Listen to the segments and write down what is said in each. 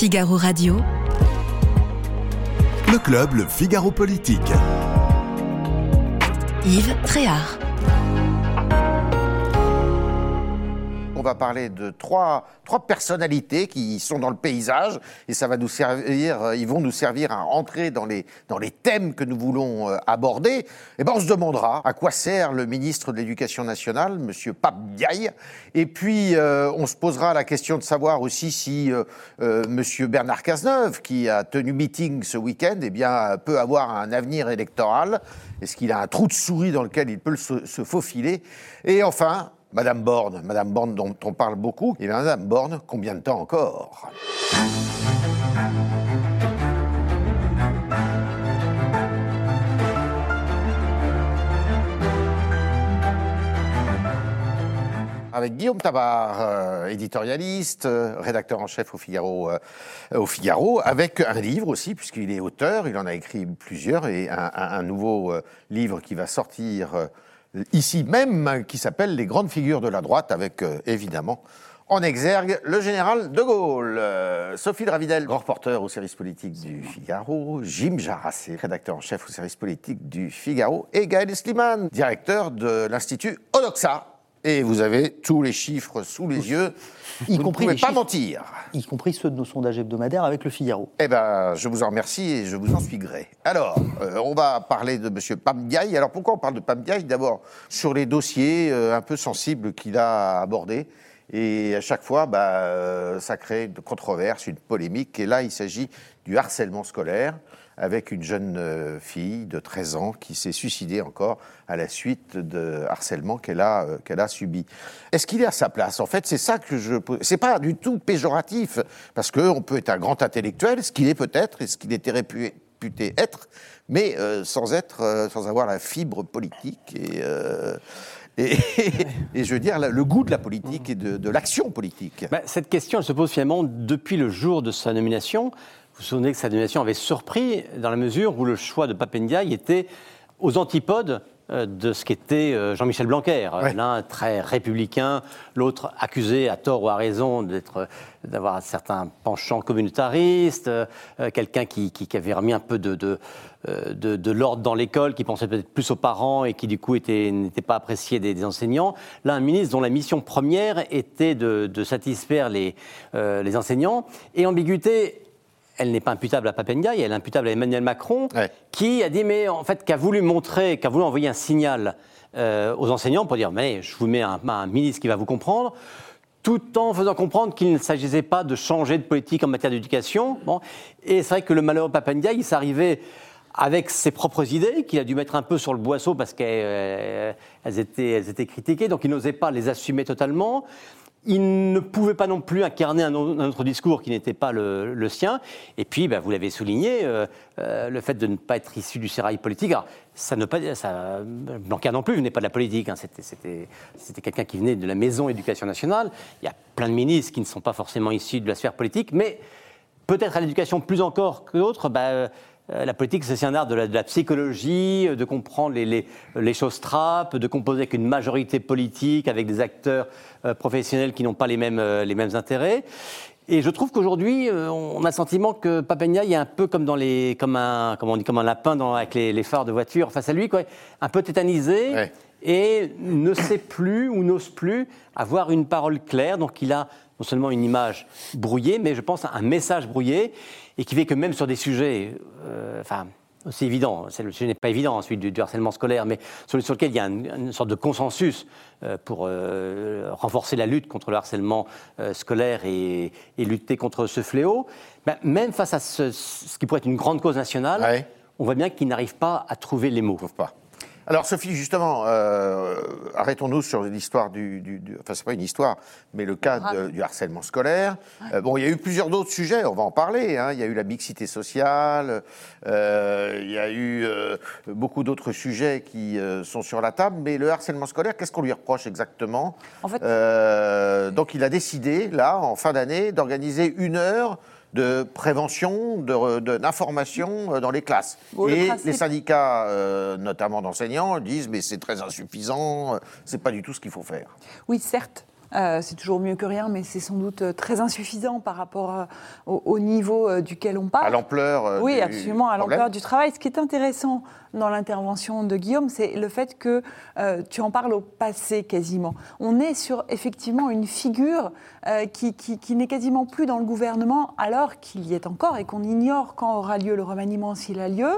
Figaro Radio. Le club, le Figaro Politique. Yves Tréhard. On va parler de trois, trois personnalités qui sont dans le paysage et ça va nous servir, euh, ils vont nous servir à entrer dans les, dans les thèmes que nous voulons euh, aborder. Et ben on se demandera à quoi sert le ministre de l'Éducation nationale, Monsieur Pape Diaye. Et puis euh, on se posera la question de savoir aussi si Monsieur Bernard Cazeneuve, qui a tenu meeting ce week-end, eh bien peut avoir un avenir électoral. Est-ce qu'il a un trou de souris dans lequel il peut se, se faufiler? Et enfin, Madame Borne, Madame Borne dont on parle beaucoup. Et bien, Madame Borne, combien de temps encore? Avec Guillaume Tabar, euh, éditorialiste, euh, rédacteur en chef au Figaro, euh, au Figaro, avec un livre aussi, puisqu'il est auteur, il en a écrit plusieurs, et un, nouveau livre qui va sortir ici même, qui s'appelle Les grandes figures de la droite, avec euh, évidemment en exergue le général de Gaulle. Euh, Sophie Dravidel, reporter au service politique du Figaro, Jim Jarassé, rédacteur en chef au service politique du Figaro, et Gaël Sliman, directeur de l'Institut Odoxa. Et vous avez tous les chiffres sous les yeux. Y vous compris ne pouvez les pas chiffres. mentir. y compris ceux de nos sondages hebdomadaires avec le Figaro. Eh ben, je vous en remercie et je vous en suis gré. Alors, euh, on va parler de M. Pamdiaï. Alors, pourquoi on parle de Pamdiaï D'abord, sur les dossiers euh, un peu sensibles qu'il a abordés. Et à chaque fois, bah, euh, ça crée une controverse, une polémique. Et là, il s'agit du harcèlement scolaire avec une jeune euh, fille de 13 ans qui s'est suicidée encore à la suite de harcèlement qu'elle a, euh, a subi. Est-ce qu'il est à sa place? En fait, c'est ça que je... C'est pas du tout péjoratif, parce qu'on peut être un grand intellectuel, ce qu'il est peut-être, et ce qu'il était réputé être, mais euh, sans être, sans avoir la fibre politique et... et, je veux dire, le goût de la politique et de, de l'action politique. Bah, cette question, elle se pose finalement depuis le jour de sa nomination. Vous vous souvenez que sa nomination avait surpris dans la mesure où le choix de Papendiaï était aux antipodes euh, de ce qu'était euh, Jean-Michel Blanquer. Ouais. L'un très républicain, l'autre accusé à tort ou à raison d'être, d'avoir un certain penchant communautariste, euh, euh, quelqu'un qui, qui- qui avait remis un peu de, de, euh, de- de l'ordre dans l'école, qui pensait peut-être plus aux parents et qui du coup était- n'était pas apprécié des, des enseignants. Là, un ministre dont la mission première était de, de satisfaire les, euh, les enseignants. Et ambiguïté, elle n'est pas imputable à Papendiaï, elle est imputable à Emmanuel Macron, Ouais. qui a dit, mais en fait, qui a voulu montrer, qui a voulu envoyer un signal euh, aux enseignants pour dire, mais je vous mets un, un ministre qui va vous comprendre, tout en faisant comprendre qu'il ne s'agissait pas de changer de politique en matière d'éducation. Bon. Et c'est vrai que le malheureux Papendiaï, il s'arrivait avec ses propres idées, qu'il a dû mettre un peu sur le boisseau parce qu'elles euh, étaient, elles étaient critiquées, donc il n'osait pas les assumer totalement. Il ne pouvait pas non plus incarner un, au- un autre discours qui n'était pas le, sien. Et puis, bah, vous l'avez souligné, euh, euh, le fait de ne pas être issu du sérail politique. Ça ne pas, ça, Blanquer non plus venait pas de la politique. hein. C'était quelqu'un qui venait de la maison éducation nationale. Il y a plein de ministres qui ne sont pas forcément issus de la sphère politique, mais peut-être à l'éducation plus encore que d'autres, bah, euh, la politique, c'est un art de la, de la psychologie, euh, de comprendre les, les- les choses trappes, de composer avec une majorité politique, avec des acteurs euh, professionnels qui n'ont pas les mêmes, euh, les mêmes intérêts. Et je trouve qu'aujourd'hui, euh, on a le sentiment que Papegna est un peu comme, dans les, comme, un, comment on dit, comme un lapin dans, avec les, les phares de voiture face à lui, quoi, un peu tétanisé Ouais. et ne sait plus ou n'ose plus avoir une parole claire. Donc il a non seulement une image brouillée, mais je pense un message brouillé, et qui fait que même sur des sujets, euh, enfin, c'est évident, le sujet n'est pas évident, celui du, du harcèlement scolaire, mais sur, sur lequel il y a une, une sorte de consensus euh, pour euh, renforcer la lutte contre le harcèlement euh, scolaire et, et lutter contre ce fléau, ben, même face à ce, ce qui pourrait être une grande cause nationale, Ouais. on voit bien qu'il n'arrive pas à trouver les mots. pas. Alors Sophie, justement, euh, arrêtons-nous sur l'histoire du, du- du- Enfin, c'est pas une histoire, mais le cas de- du harcèlement scolaire. Euh, bon, il y a eu plusieurs d'autres sujets, on va en parler. hein. Il y a eu la mixité sociale, euh, il y a eu beaucoup d'autres sujets qui sont sur la table, mais le harcèlement scolaire, qu'est-ce qu'on lui reproche exactement? En fait- Donc il a décidé, là, en fin d'année, d'organiser une heure de prévention, de- de- d'information euh, dans les classes. Bon, le Et principe- les syndicats, euh, notamment d'enseignants, disent mais c'est très insuffisant, euh, c'est pas du tout ce qu'il faut faire. Oui, certes. Euh, c'est toujours mieux que rien, mais c'est sans doute euh, très insuffisant par rapport euh, au, au niveau euh, duquel on parle. À l'ampleur. Oui, du absolument, à l'ampleur du travail. Ce qui est intéressant dans l'intervention de Guillaume, c'est le fait que tu en parles au passé quasiment. On est sur effectivement une figure qui, qui- qui n'est quasiment plus dans le gouvernement alors qu'il y est encore et qu'on ignore quand aura lieu le remaniement s'il a lieu.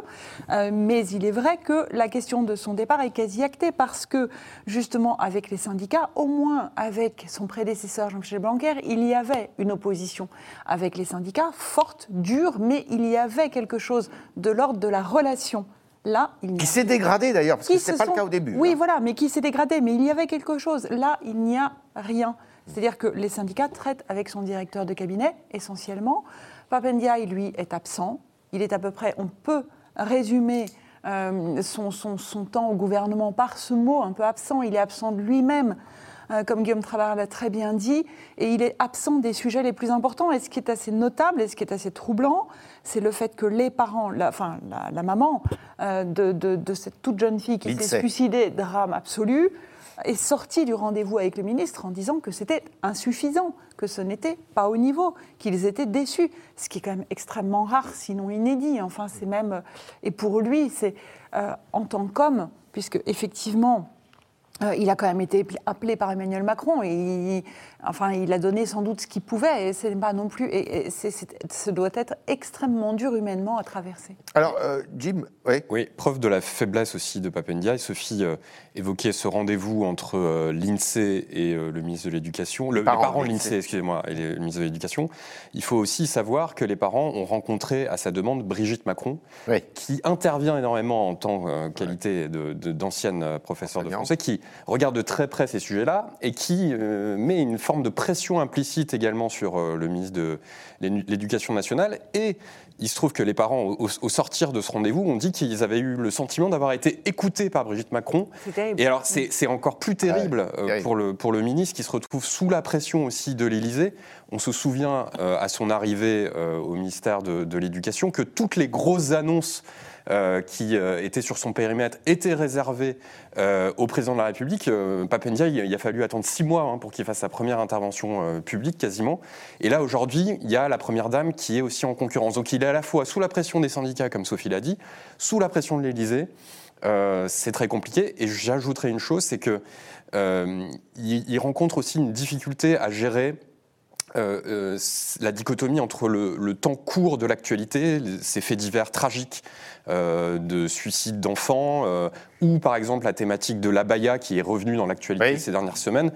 Mais il est vrai que la question de son départ est quasi actée parce que justement avec les syndicats, au moins avec son prédécesseur Jean-Michel Blanquer, il y avait une opposition avec les syndicats forte, dure, mais il y avait quelque chose de l'ordre de la relation. Là, il n'y a Qui s'est dégradé d'ailleurs, parce qui que ce n'était pas sont- le cas au début. Oui, hein. voilà, mais qui s'est dégradé. Mais il y avait quelque chose. Là, il n'y a rien. C'est-à-dire que les syndicats traitent avec son directeur de cabinet, essentiellement. Papendiaï, lui, est absent. Il est à peu près, on peut résumer euh, son, son- son temps au gouvernement par ce mot un peu absent. Il est absent de lui-même, comme Guillaume Travare l'a très bien dit, et il est absent des sujets les plus importants. Et ce qui est assez notable et ce qui est assez troublant, c'est le fait que les parents, la, enfin la, la maman euh, de, de- de cette toute jeune fille qui s'est suicidée, drame absolu, est sortie du rendez-vous avec le ministre en disant que c'était insuffisant, que ce n'était pas au niveau, qu'ils étaient déçus, ce qui est quand même extrêmement rare, sinon inédit. Enfin, c'est même euh, et pour lui, c'est euh, en tant qu'homme, puisque effectivement. Euh, il a quand même été appelé par Emmanuel Macron et il, enfin, il a donné sans doute ce qu'il pouvait et c'est pas non plus et, et c'est- c'est- ce doit être extrêmement dur humainement à traverser. Alors, euh, Jim, oui. Oui, preuve de la faiblesse aussi de Papendia. Sophie euh, évoquait ce rendez-vous entre euh, l'INSEE et euh, le ministre de l'Éducation, le, les parents parents de de l'INSEE. l'INSEE, excusez-moi, et le ministre de l'Éducation. Il faut aussi savoir que les parents ont rencontré à sa demande Brigitte Macron, Oui. qui intervient énormément en tant que qualité de- de- d'ancienne euh, professeure de français, qui regarde de très près ces sujets-là et qui euh, met une forme de pression implicite également sur euh, le ministre de l'Éducation nationale. Et il se trouve que les parents, au, au sortir de ce rendez-vous, ont dit qu'ils avaient eu le sentiment d'avoir été écoutés par Brigitte Macron. C'est terrible. Et alors, c'est encore plus terrible, Ouais, euh, terrible. pour, le, pour le ministre qui se retrouve sous la pression aussi de l'Élysée. On se souvient, euh, à son arrivée euh, au ministère de, de l'Éducation, que toutes les grosses annonces qui euh, étaient sur son périmètre étaient réservées euh, au président de la République. Euh, Papendia, il, il a fallu attendre six mois hein, pour qu'il fasse sa première intervention euh, publique quasiment. Et là, aujourd'hui, il y a la première dame qui est aussi en concurrence. Donc il est à la fois sous la pression des syndicats, comme Sophie l'a dit, sous la pression de l'Élysée. Euh, c'est très compliqué. Et j'ajouterai une chose, c'est que euh, il, rencontre aussi une difficulté à gérer euh, euh, la dichotomie entre le, temps court de l'actualité, ces faits divers tragiques euh, de suicide d'enfants, euh, ou par exemple la thématique de l'abaya qui est revenue dans l'actualité Oui. ces dernières semaines,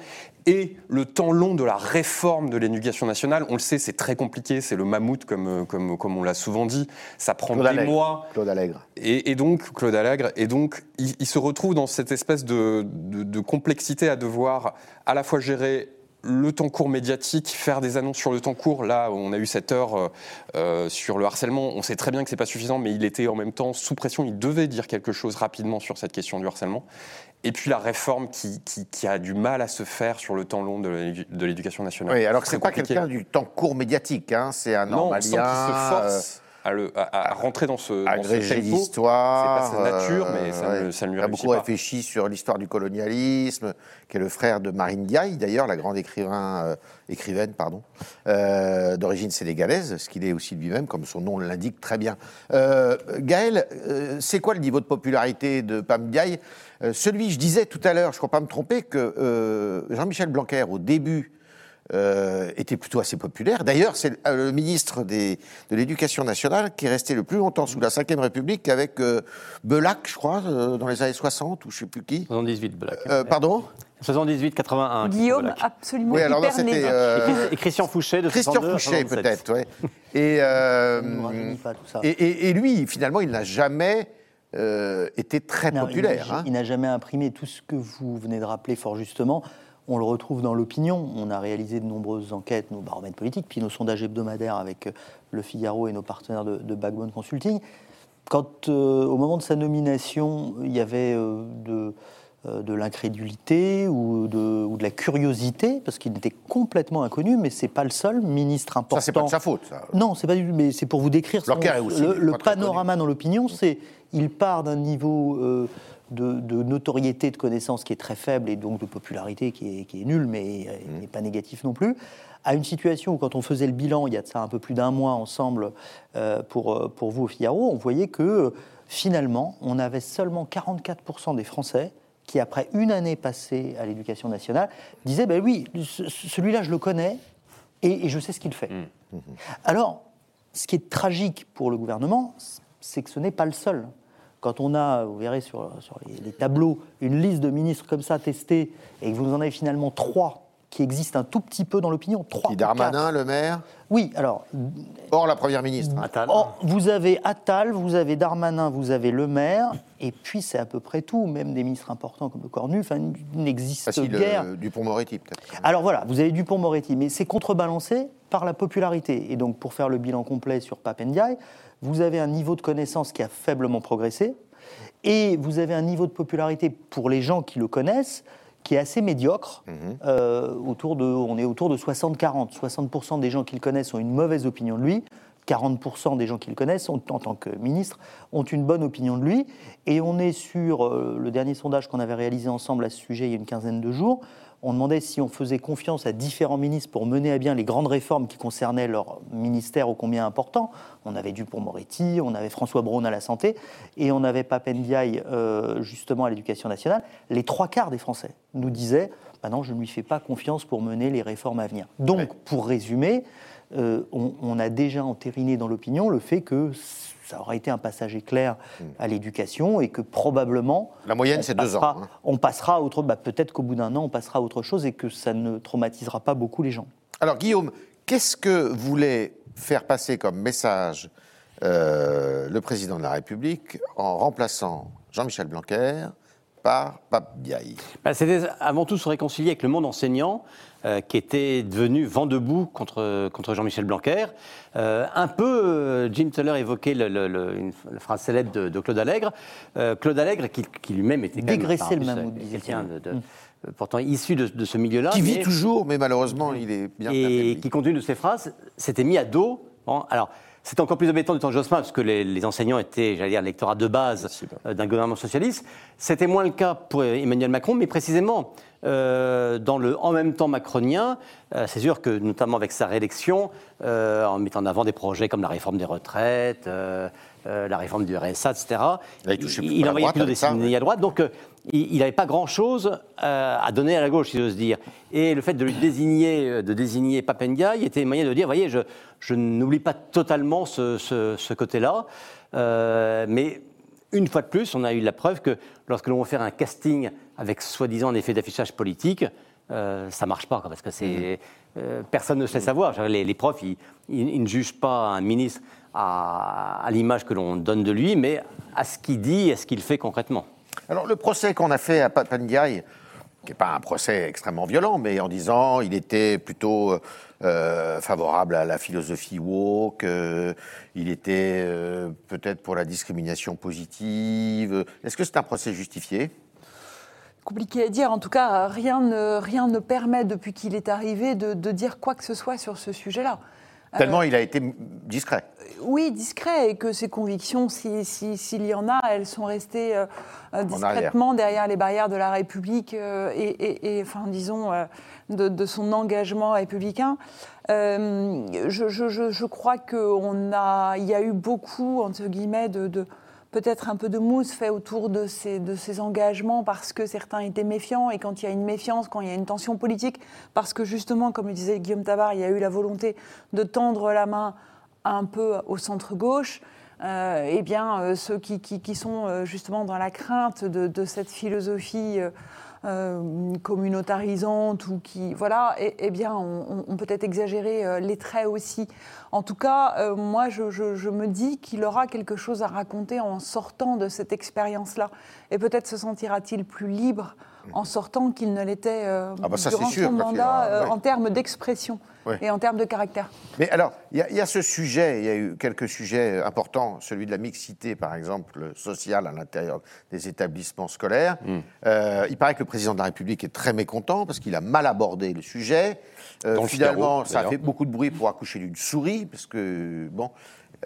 et le temps long de la réforme de l'éducation nationale. On le sait, c'est très compliqué, c'est le mammouth comme, euh, comme, comme on l'a souvent dit, ça prend Claude des Allègre. mois. Claude Allègre. Et, et donc, Claude Allègre, et donc, il, il se retrouve dans cette espèce de, de- de complexité à devoir à la fois gérer le temps court médiatique, faire des annonces sur le temps court. Là, on a eu cette heure euh, euh, sur le harcèlement. On sait très bien que c'est pas suffisant, mais il était en même temps sous pression. Il devait dire quelque chose rapidement sur cette question du harcèlement. Et puis la réforme qui, qui- qui a du mal à se faire sur le temps long de l'édu- de l'éducation nationale. Oui, alors que Très c'est pas quelqu'un du temps court médiatique, hein, c'est un Non, on sent qu'il normalien. se force à, le- à- à rentrer dans ce, euh, tempo. d'histoire. C'est pas sa nature, euh, mais ça, ouais. ne, ça ne lui Il a beaucoup pas. réfléchi sur l'histoire du colonialisme, qui est le frère de Marine Diaye, d'ailleurs, la grande écrivain, euh, écrivaine pardon, euh, d'origine sénégalaise, ce qu'il est aussi lui-même, comme son nom l'indique très bien. Euh, Gaël, euh, c'est quoi le niveau de popularité de Pam Diaye? Euh, Celui, je disais tout à l'heure, je ne crois pas me tromper, que euh, Jean-Michel Blanquer, au début, euh, était plutôt assez populaire. D'ailleurs, c'est le, euh, ministre des- de l'Éducation nationale qui est resté le plus longtemps sous la Ve République avec euh, Belac, je crois, euh, dans les années 60, ou je ne sais plus qui. 78, Black. Euh, pardon? 78, 81. Guillaume, absolument Oui, alors là, c'était euh, Et Chris- Et Christian Fouché de Christian 62, Fouché, 67. peut-être, ouais. Et, euh, lui, finalement, il n'a jamais euh, été très Non, il populaire. n'a- hein. Il n'a jamais imprimé tout ce que vous venez de rappeler fort justement. On le retrouve dans l'opinion. On a réalisé de nombreuses enquêtes, nos baromètres politiques, puis nos sondages hebdomadaires avec euh, Le Figaro et nos partenaires de, de Backbone Consulting. Quand, euh, au moment de sa nomination, il y avait euh, de, euh, de l'incrédulité ou de, ou de la curiosité, parce qu'il était complètement inconnu, mais c'est pas le seul ministre important. Ça, c'est pas de sa faute. ça. Non, c'est pas du mais c'est pour vous décrire son- aussi le, le panorama dans l'opinion. C'est il part d'un niveau de, de notoriété, de connaissance qui est très faible et donc de popularité qui est, qui est nulle, mais euh, n'est pas négatif non plus, à une situation où quand on faisait le bilan, il y a de ça un peu plus d'un mois ensemble euh, pour, euh, pour vous au Figaro, on voyait que finalement, on avait seulement 44% des Français qui, après une année passée à l'éducation nationale, disaient, ben oui, ce- celui-là, je le connais et, et je sais ce qu'il fait. Alors, ce qui est tragique pour le gouvernement, c'est que ce n'est pas le seul. Quand on a, vous verrez sur, sur les, les tableaux, une liste de ministres comme ça testée, et que vous en avez finalement trois qui existent un tout petit peu dans l'opinion, trois Qui Darmanin, quatre. le maire, Oui, alors, hors la première ministre. hein. Attal. Or, vous avez Attal, vous avez Darmanin, vous avez Le Maire, et puis c'est à peu près tout, même des ministres importants comme le Cornu, enfin, il n'existe guère. euh, Dupont-Moretti, peut-être. Alors voilà, vous avez Dupont-Moretti, mais c'est contrebalancé par la popularité. Et donc, pour faire le bilan complet sur Papendiaï, vous avez un niveau de connaissance qui a faiblement progressé, et vous avez un niveau de popularité pour les gens qui le connaissent qui est assez médiocre. Euh, autour de, on est autour de 60-40. 60%, des gens qui le connaissent ont une mauvaise opinion de lui. 40% des gens qui le connaissent, ont- en tant que ministre, ont une bonne opinion de lui. Et on est sur euh, le dernier sondage qu'on avait réalisé ensemble à ce sujet il y a une quinzaine de jours. On demandait si on faisait confiance à différents ministres pour mener à bien les grandes réformes qui concernaient leur ministère ô combien important. On avait Dupont-Moretti, on avait François Braun à la santé, et on avait Papendiaï euh, justement à l'éducation nationale. Les trois quarts des Français nous disaient bah non, je ne lui fais pas confiance pour mener les réformes à venir. Donc, Ouais. pour résumer, euh, on, on a déjà entériné dans l'opinion le fait que ça aurait été un passage éclair à l'éducation et que probablement. Hmm. La moyenne, on c'est deux ans, passera- hein. On passera à autre. bah, Peut-être qu'au bout d'un an, on passera à autre chose et que ça ne traumatisera pas beaucoup les gens. Alors, Guillaume, qu'est-ce que voulait faire passer comme message euh, le président de la République en remplaçant Jean-Michel Blanquer par Pape Diaye Bah, C'était avant tout se réconcilier avec le monde enseignant, euh, qui était devenu vent debout contre, contre Jean-Michel Blanquer. Euh, un peu, euh, Jim Teller évoquait le- le- le- une, la phrase célèbre de, de Claude Allègre. Euh, Claude Allègre, qui, qui lui-même était Dégraisser le mammouth, quelqu'un de, de- euh, pourtant issu de, de ce milieu-là. Qui vit mais- toujours, mais malheureusement, il est bien et qui, compte tenu de ces phrases, s'était mis à dos. Bon, alors, c'est encore plus embêtant du temps de Jospin, parce que les, les enseignants étaient, j'allais dire, l'électorat de base euh, d'un gouvernement socialiste. C'était moins le cas pour Emmanuel Macron, mais précisément, euh, dans le en même temps macronien, euh, c'est sûr que, notamment avec sa réélection, euh, en mettant en avant des projets comme la réforme des retraites, euh, la réforme du RSA, etc., Il il, la envoyait plutôt des signes à droite. Donc, euh, il n'avait pas grand-chose euh, à donner à la gauche, si j'ose dire. Et le fait de lui désigner, de désigner Papendiaï était moyen de dire, voyez, je, je n'oublie pas totalement ce, ce- ce côté-là. Euh, mais une fois de plus, on a eu la preuve que lorsque l'on veut faire un casting avec soi-disant un effet d'affichage politique, euh, ça marche pas, quoi, parce que c'est euh, personne ne sait savoir. Les, les profs, ils, ils- ils ne jugent pas un ministre à, à l'image que l'on donne de lui, mais à ce qu'il dit et à ce qu'il fait concrètement. Alors, le procès qu'on a fait à Pape Ndiaye, qui n'est pas un procès extrêmement violent, mais en disant il était plutôt euh, favorable à la philosophie woke, euh, il était euh, peut-être pour la discrimination positive. Est-ce que c'est un procès justifié? Compliqué à dire. En tout cas, rien ne, rien ne permet, depuis qu'il est arrivé, de, de dire quoi que ce soit sur ce sujet-là. Tellement il a été discret. Oui, discret, et que ses convictions, si- si- s'il y en a, elles sont restées euh, discrètement derrière les barrières de la République euh, et, et- et, enfin, disons, euh, de, de son engagement républicain. Je, je- je- crois qu'il y a eu beaucoup, entre guillemets, de, de- peut-être un peu de mousse fait autour de ces, de ces engagements parce que certains étaient méfiants et quand il y a une méfiance, quand il y a une tension politique, parce que justement, comme le disait Guillaume Tabar, il y a eu la volonté de tendre la main un peu au centre-gauche, euh, eh bien, euh, ceux qui, qui- qui sont euh, justement dans la crainte de, de cette philosophie euh, communautarisante ou qui, voilà, eh, eh bien, on, on- peut-être exagéré euh, les traits aussi. En tout cas, euh, moi, je me dis qu'il aura quelque chose à raconter en sortant de cette expérience-là. Et peut-être se sentira-t-il plus libre en sortant qu'il ne l'était euh, Ah bah durant sûr, son mandat euh, ouais. en termes d'expression Ouais. et en termes de caractère. Mais alors, il y, a- il y a ce sujet, il y a eu quelques sujets importants, celui de la mixité, par exemple, sociale à l'intérieur des établissements scolaires. Euh, il paraît que le président de la République est très mécontent parce qu'il a mal abordé le sujet. Euh, le finalement, Figaro, ça a fait beaucoup de bruit pour accoucher d'une souris, parce que, bon,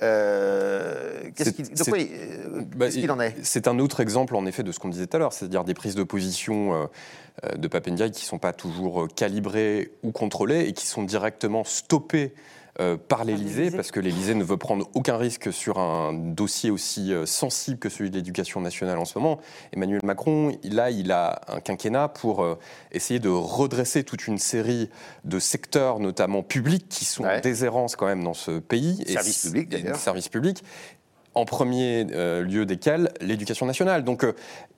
Euh, Qu'est-ce qu'il euh, Bah, qu'est-ce qu'il en est C'est un autre exemple, en effet, de ce qu'on disait tout à l'heure, c'est-à-dire des prises de position euh, de Papendiaï qui ne sont pas toujours calibrées ou contrôlées et qui sont directement stoppées euh, par l'Élysée, parce que l'Élysée ne veut prendre aucun risque sur un dossier aussi euh, sensible que celui de l'éducation nationale en ce moment. Emmanuel Macron, il- là, il a un quinquennat pour euh, essayer de redresser toute une série de secteurs, notamment publics, qui sont Ouais. en déshérence quand même dans ce pays. Et Services publics, d'ailleurs. services publics en premier lieu desquels l'éducation nationale. Donc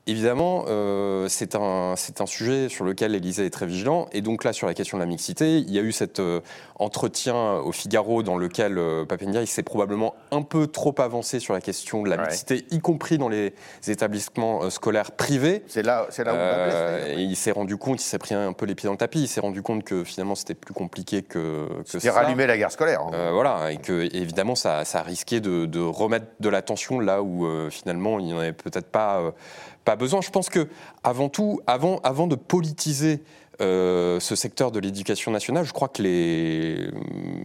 évidemment, euh, c'est un, sujet sur lequel l'Élysée est très vigilant. Et donc là, sur la question de la mixité, il y a eu cet euh, entretien au Figaro dans lequel euh, Papendia s'est probablement un peu trop avancé sur la question de la Ouais. mixité, y compris dans les établissements euh, scolaires privés. C'est là, où on et il s'est rendu compte, il s'est pris un peu les pieds dans le tapis, il s'est rendu compte que finalement c'était plus compliqué que, que C'est ça. rallumer la guerre scolaire. hein. Voilà, et que évidemment ça, ça a risqué de, de remettre de l'attention là où finalement il n'y en avait peut-être pas, pas besoin. Je pense que avant tout, avant, avant de politiser euh, ce secteur de l'éducation nationale, je crois que les,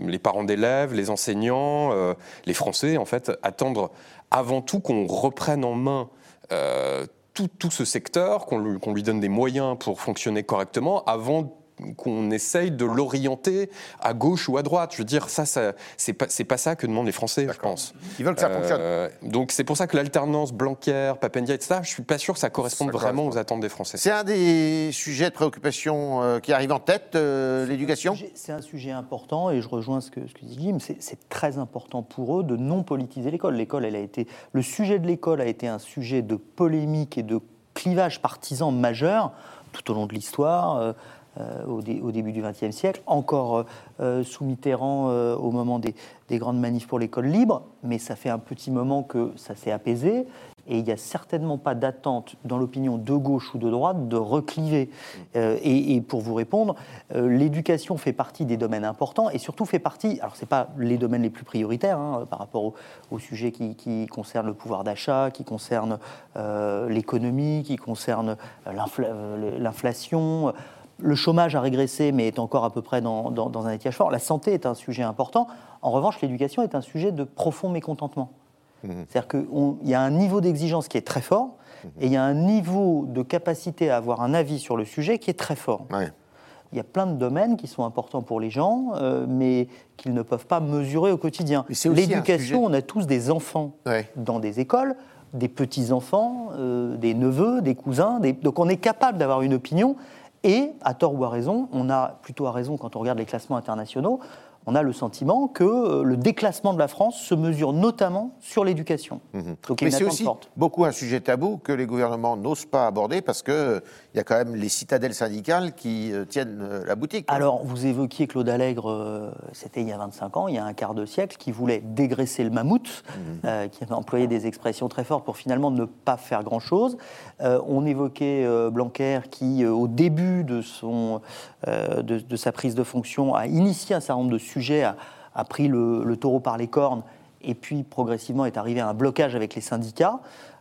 les parents d'élèves, les enseignants, euh, les Français en fait attendent avant tout qu'on reprenne en main euh, tout, tout ce secteur, qu'on lui, lui donne des moyens pour fonctionner correctement avant qu'on essaye de l'orienter à gauche ou à droite. Je veux dire, ça, ça c'est pas, c'est pas ça que demandent les Français, je pense. Ils veulent que ça fonctionne. Euh, donc c'est pour ça que l'alternance Blanquer, Papendia, etc., je suis pas sûr que ça corresponde Ça vraiment aux attentes des Français. C'est un des sujets de préoccupation euh, qui arrive en tête, euh, l'éducation Sujet- C'est un sujet important et je rejoins ce que, ce que dit. C'est- C'est très important pour eux de non politiser l'école. L'école, elle a été, le sujet de l'école a été un sujet de polémique et de clivage partisan majeur tout au long de l'histoire. Euh, au, dé- au début du XXe siècle, encore euh, euh, sous Mitterrand au moment des, des grandes manifs pour l'école libre, mais ça fait un petit moment que ça s'est apaisé et il n'y a certainement pas d'attente dans l'opinion de gauche ou de droite de recliver. Et, pour vous répondre, l'éducation fait partie des domaines importants et surtout fait partie, alors ce n'est pas les domaines les plus prioritaires hein, par rapport au, au sujet qui, qui concerne le pouvoir d'achat, qui concerne euh, l'économie, qui concerne l'infla- euh, l'inflation. Le chômage a régressé, mais est encore à peu près dans, dans- dans un étiage fort. La santé est un sujet important. En revanche, l'éducation est un sujet de profond mécontentement. C'est-à-dire qu'il y a un niveau d'exigence qui est très fort et il y a un niveau de capacité à avoir un avis sur le sujet qui est très fort. Ouais. Il y a plein de domaines qui sont importants pour les gens, euh, mais qu'ils ne peuvent pas mesurer au quotidien. Sujet- L'éducation, on a tous des enfants Ouais. dans des écoles, des petits-enfants, euh, des neveux, des cousins. des- Donc on est capable d'avoir une opinion. Et, à tort ou à raison, on a plutôt à raison quand on regarde les classements internationaux, on a le sentiment que euh, le déclassement de la France se mesure notamment sur l'éducation. A Mais c'est aussi forte. beaucoup un sujet tabou que les gouvernements n'osent pas aborder parce qu'il y a quand même les citadelles syndicales qui euh, tiennent euh, la boutique. Alors, vous évoquiez Claude Allègre, euh, c'était il y a 25 ans, il y a un quart de siècle, qui voulait dégraisser le mammouth, euh, qui avait employé des expressions très fortes pour finalement ne pas faire grand-chose. Euh, on évoquait euh, Blanquer qui, au début de, son, de, de sa prise de fonction, a initié un certain nombre de sujets, a, a pris le, le taureau par les cornes, et puis progressivement est arrivé à un blocage avec les syndicats.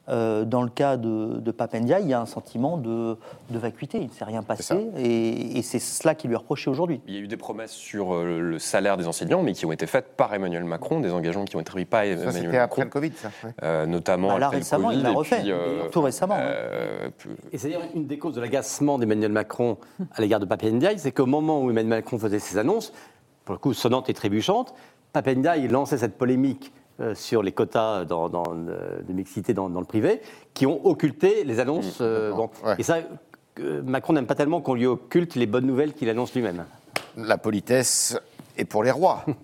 Euh, dans le cas de, de Papendia, il y a un sentiment de, de vacuité, il ne s'est rien passé, et, et c'est cela qui lui est reproché aujourd'hui. Il y a eu des promesses sur euh, le salaire des enseignants, mais qui ont été faites par Emmanuel Macron, des engagements qui ont été pris par ça, Emmanuel c'était après Macron, le Covid, ça. ouais. euh, notamment Bah, là, après le récemment, il Covid, l'a et refait. puis, euh, Tout récemment, Et c'est d'ailleurs une des causes de l'agacement d'Emmanuel Macron à l'égard de Papendiaï, c'est qu'au moment où Emmanuel Macron faisait ses annonces, pour le coup sonnantes et trébuchantes, Papendiaï lançait cette polémique sur les quotas dans- dans, euh, de mixité dans, dans le privé, qui ont occulté les annonces. euh, bon. ouais. Et ça, euh, Macron n'aime pas tellement qu'on lui occulte les bonnes nouvelles qu'il annonce lui-même. La politesse est pour les rois.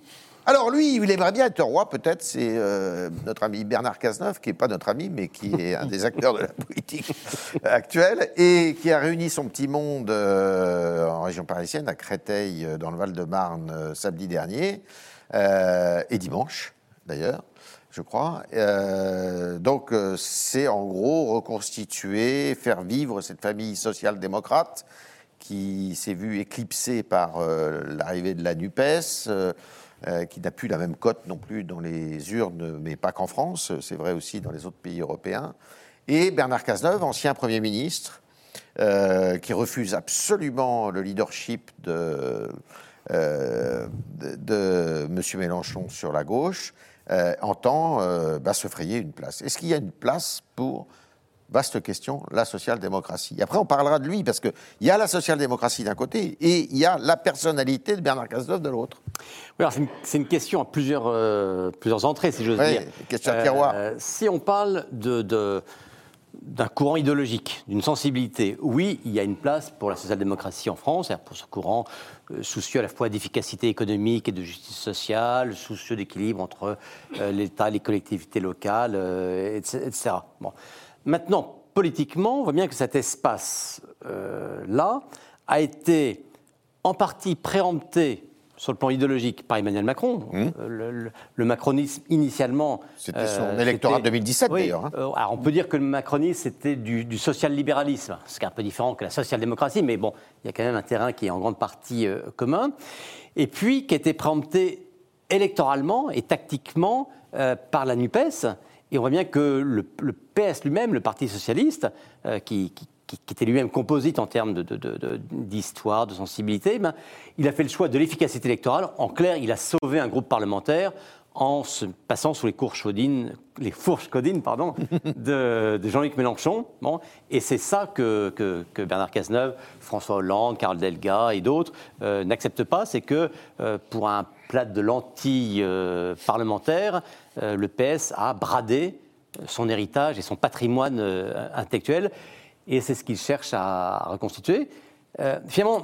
Alors lui, il aimerait bien être roi, peut-être, c'est euh, notre ami Bernard Cazeneuve, qui n'est pas notre ami, mais qui est un des acteurs de la politique actuelle, et qui a réuni son petit monde euh, en région parisienne, à Créteil, euh, dans le Val-de-Marne, euh, samedi dernier, euh, et dimanche, d'ailleurs, je crois. Euh, donc euh, c'est en gros reconstituer, faire vivre cette famille social-démocrate qui s'est vue éclipsée par euh, l'arrivée de la NUPES, qui n'a plus la même cote non plus dans les urnes, mais pas qu'en France, c'est vrai aussi dans les autres pays européens. Et Bernard Cazeneuve, ancien Premier ministre, qui refuse absolument le leadership de, de, de M. Mélenchon sur la gauche, euh, entend euh, bah, se frayer une place. Est-ce qu'il y a une place pour, vaste question, la social-démocratie? Après, on parlera de lui, parce qu'il y a la social-démocratie d'un côté et il y a la personnalité de Bernard Cazeneuve de l'autre. Oui, alors c'est une, question à plusieurs, euh, plusieurs entrées, si j'ose Ouais, dire. question à tiroir. si on parle de, de- d'un courant idéologique, d'une sensibilité, oui, il y a une place pour la social-démocratie en France, pour ce courant soucieux à la fois d'efficacité économique et de justice sociale, soucieux d'équilibre entre euh, l'État, les collectivités locales, euh, etc. etc. Bon. Maintenant, politiquement, on voit bien que cet espace-là a été en partie préempté sur le plan idéologique par Emmanuel Macron. Euh, Le, le- le macronisme, initialement... Mmh. euh, C'était son électorat c'était- 2017, Oui, d'ailleurs, hein. euh, alors on peut dire que le macronisme, c'était du, du social-libéralisme, ce qui est un peu différent que la social-démocratie, mais bon, il y a quand même un terrain qui est en grande partie euh, commun. Et puis, qui a été préempté électoralement et tactiquement euh, par la NUPES. Et on voit bien que le, le PS lui-même, le Parti socialiste, euh, qui, qui- qui- qui était lui-même composite en termes de- de- de- de- d'histoire, de, sensibilité, ben, il a fait le choix de l'efficacité électorale. En clair, il a sauvé un groupe parlementaire en se passant sous les fourches codines, pardon, de, de Jean-Luc Mélenchon. Bon, et c'est ça que, que- que Bernard Cazeneuve, François Hollande, Karl Delga et d'autres euh, n'acceptent pas, c'est que euh, pour un plat de lentilles euh, parlementaire, euh, le PS a bradé son héritage et son patrimoine intellectuel, et c'est ce qu'il cherche à reconstituer. Euh, finalement,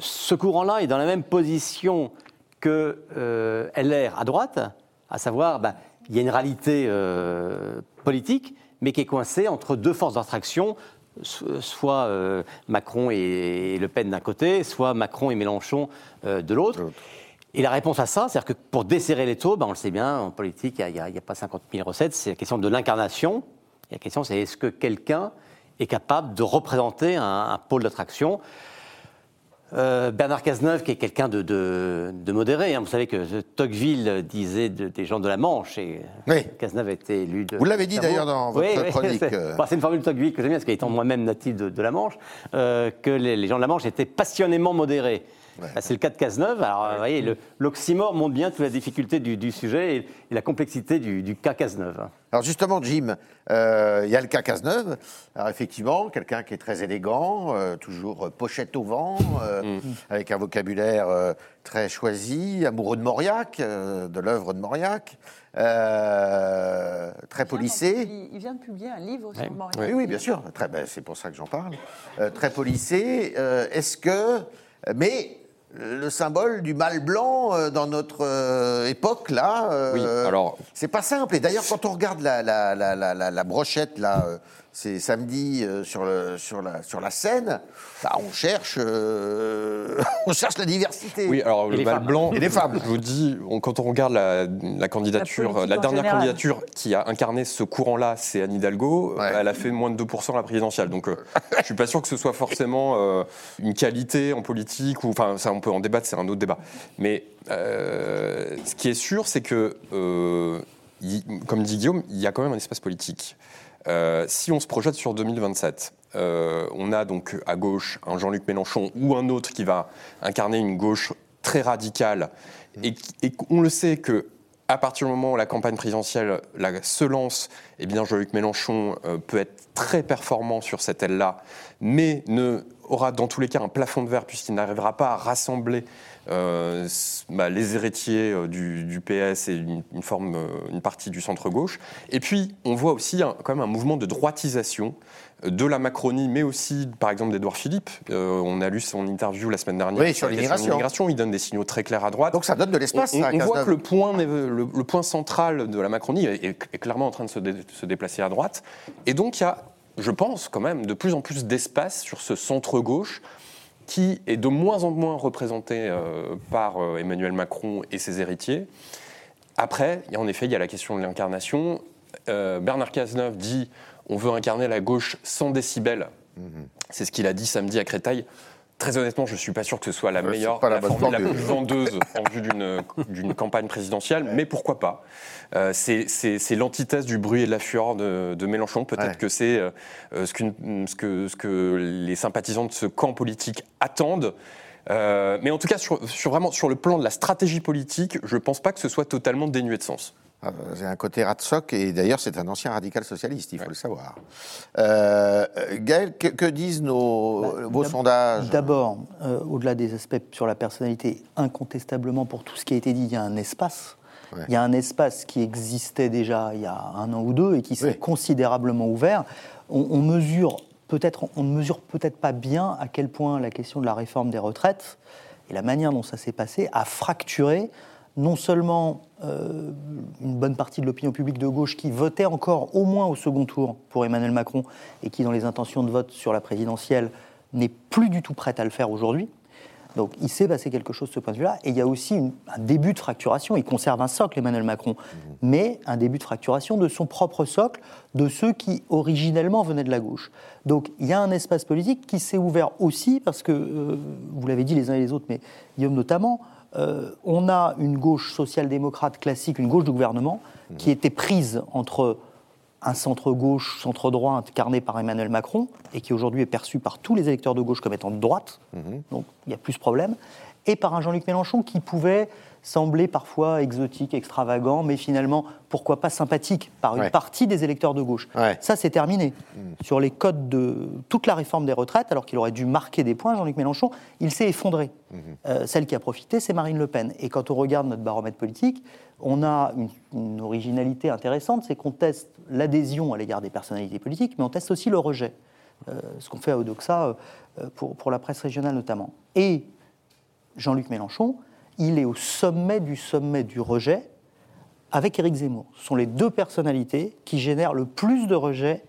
ce courant-là est dans la même position que euh, LR à droite, à savoir, ben, il y a une réalité euh, politique, mais qui est coincée entre deux forces d'attraction, so- soit euh, Macron et Le Pen d'un côté, soit Macron et Mélenchon de l'autre. Et la réponse à ça, c'est-à-dire que pour desserrer les taux, ben, on le sait bien, en politique, il n'y a, a pas 50 000 recettes, c'est la question de l'incarnation. La question, c'est est-ce que quelqu'un est capable de représenter un, un pôle d'attraction euh, Bernard Cazeneuve, qui est quelqu'un de, de- de modéré, hein. vous savez que Tocqueville disait de- des gens de la Manche, et Oui. Cazeneuve a été élu de. Vous l'avez dit d'ailleurs dans votre chronique, c'est euh. enfin, c'est une formule de Tocqueville que j'aime bien, parce qu'étant moi-même natif de, de la Manche, euh, que les, les gens de la Manche étaient passionnément modérés. Bah, c'est le cas de Cazeneuve. Alors, vous voyez, l'oxymore montre bien toute la difficulté du, du sujet et, et la complexité du, du cas Cazeneuve. Alors justement, Jim, euh, il y a le cas Cazeneuve. Alors effectivement, quelqu'un qui est très élégant, euh, toujours pochette au vent, euh, avec un vocabulaire euh, très choisi, amoureux de Mauriac, euh, de l'œuvre de Mauriac, euh, très policé. Il, il vient de publier un livre sur Ouais. Mauriac. Oui, oui, bien sûr. Très, ben, c'est pour ça que j'en parle. Euh, très policé. euh, Est-ce que. Mais le symbole du mal blanc euh, dans notre euh, époque, là. euh, Oui, alors- C'est pas simple. Et d'ailleurs, quand on regarde la, la, la, la, la- la brochette, là. C'est samedi euh, sur, le, sur, la, sur la scène. bah, on cherche, euh, on cherche la diversité. Oui, alors le femmes. blanc, Et les femmes. je vous dis, on- quand on regarde la, la candidature, La dernière général. candidature qui a incarné ce courant-là, c'est Anne Hidalgo. Ouais. Elle a fait moins de 2% à la présidentielle. Donc euh, je suis pas sûr que ce soit forcément euh, une qualité en politique. Ou, enfin, ça, on peut en débattre, c'est un autre débat. Mais euh, ce qui est sûr, c'est que, euh, il- comme dit Guillaume, il y a quand même un espace politique. Euh, si on se projette sur 2027, euh, on a donc à gauche un Jean-Luc Mélenchon ou un autre qui va incarner une gauche très radicale. Et, qui- et on le sait que à partir du moment où la campagne présidentielle la- se lance, eh bien Jean-Luc Mélenchon euh, peut être très performant sur cette aile-là, mais ne aura dans tous les cas un plafond de verre puisqu'il n'arrivera pas à rassembler euh, bah, les héritiers euh, du, du PS et une, une forme, euh, une partie du centre gauche. Et puis on voit aussi un- quand même un mouvement de droitisation de la Macronie, mais aussi par exemple d'Edouard Philippe. Euh, on a lu son interview la semaine dernière Oui, sur l'immigration. Il donne des signaux très clairs à droite. Donc ça donne de l'espace, On, voit que le point, le, le point central de la Macronie est, est- est clairement en train de se, dé- se déplacer à droite. Et donc il y a, je pense quand même, de plus en plus d'espace sur ce centre-gauche qui est de moins en moins représenté euh, par euh, Emmanuel Macron et ses héritiers. Après, il y a- en effet, il y a la question de l'incarnation. Euh, Bernard Cazeneuve dit on veut incarner la gauche sans décibels. C'est ce qu'il a dit samedi à Créteil. Très honnêtement, je ne suis pas sûr que ce soit la meilleure, la la, formule plus vendeuse en vue d'une- campagne présidentielle, mais pourquoi pas Euh, C'est l'antithèse du bruit et de la fureur de, de Mélenchon. Peut-être Ouais. que c'est euh, euh, ce, que, ce que les sympathisants de ce camp politique attendent. Euh, mais en tout cas, sur, sur vraiment sur le plan de la stratégie politique, je ne pense pas que ce soit totalement dénué de sens. Euh, C'est un côté Ratsock, et d'ailleurs, c'est un ancien radical socialiste, il faut le savoir. Euh, Gaël, que, que disent nos, Bah, vos d'ab- sondages D'abord, euh, au-delà des aspects sur la personnalité, incontestablement pour tout ce qui a été dit, il y a un espace. Ouais. Il y a un espace qui existait déjà il y a un an ou deux et qui s'est Oui. considérablement ouvert. On, on mesure peut-être, on ne mesure peut-être pas bien à quel point la question de la réforme des retraites et la manière dont ça s'est passé a fracturé non seulement euh, une bonne partie de l'opinion publique de gauche qui votait encore au moins au second tour pour Emmanuel Macron et qui, dans les intentions de vote sur la présidentielle, n'est plus du tout prête à le faire aujourd'hui. Donc il s'est passé quelque chose de ce point de vue-là. Et il y a aussi une- un début de fracturation. Il conserve un socle, Emmanuel Macron, mais un début de fracturation de son propre socle, de ceux qui originellement venaient de la gauche. Donc il y a un espace politique qui s'est ouvert aussi, parce que, euh, vous l'avez dit les uns et les autres, mais Guillaume notamment, on a une gauche social-démocrate classique, une gauche de gouvernement, qui était prise entre un centre-gauche, centre-droit incarné par Emmanuel Macron, et qui aujourd'hui est perçu par tous les électeurs de gauche comme étant de droite, donc il y a plus de problème, et par un Jean-Luc Mélenchon qui pouvait sembler parfois exotique, extravagant, mais finalement, pourquoi pas sympathique par une Ouais. partie des électeurs de gauche. Ouais. Ça, c'est terminé. Sur les codes de toute la réforme des retraites, alors qu'il aurait dû marquer des points, Jean-Luc Mélenchon, il s'est effondré. Euh, celle qui a profité, c'est Marine Le Pen. Et quand on regarde notre baromètre politique, on a une, une originalité intéressante, c'est qu'on teste l'adhésion à l'égard des personnalités politiques, mais on teste aussi le rejet. Euh, ce qu'on fait à Odoxa euh, pour, pour la presse régionale notamment. Et Jean-Luc Mélenchon, il est au sommet du sommet du rejet avec Éric Zemmour. Ce sont les deux personnalités qui génèrent le plus de rejets.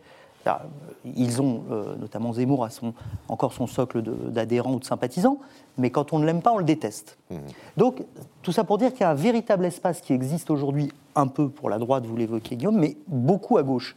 Alors, Ils ont, euh, notamment Zemmour, a son, encore son socle d'adhérents ou de sympathisants, mais quand on ne l'aime pas, on le déteste. Donc, tout ça pour dire qu'il y a un véritable espace qui existe aujourd'hui, un peu pour la droite, vous l'évoquez Guillaume, mais beaucoup à gauche.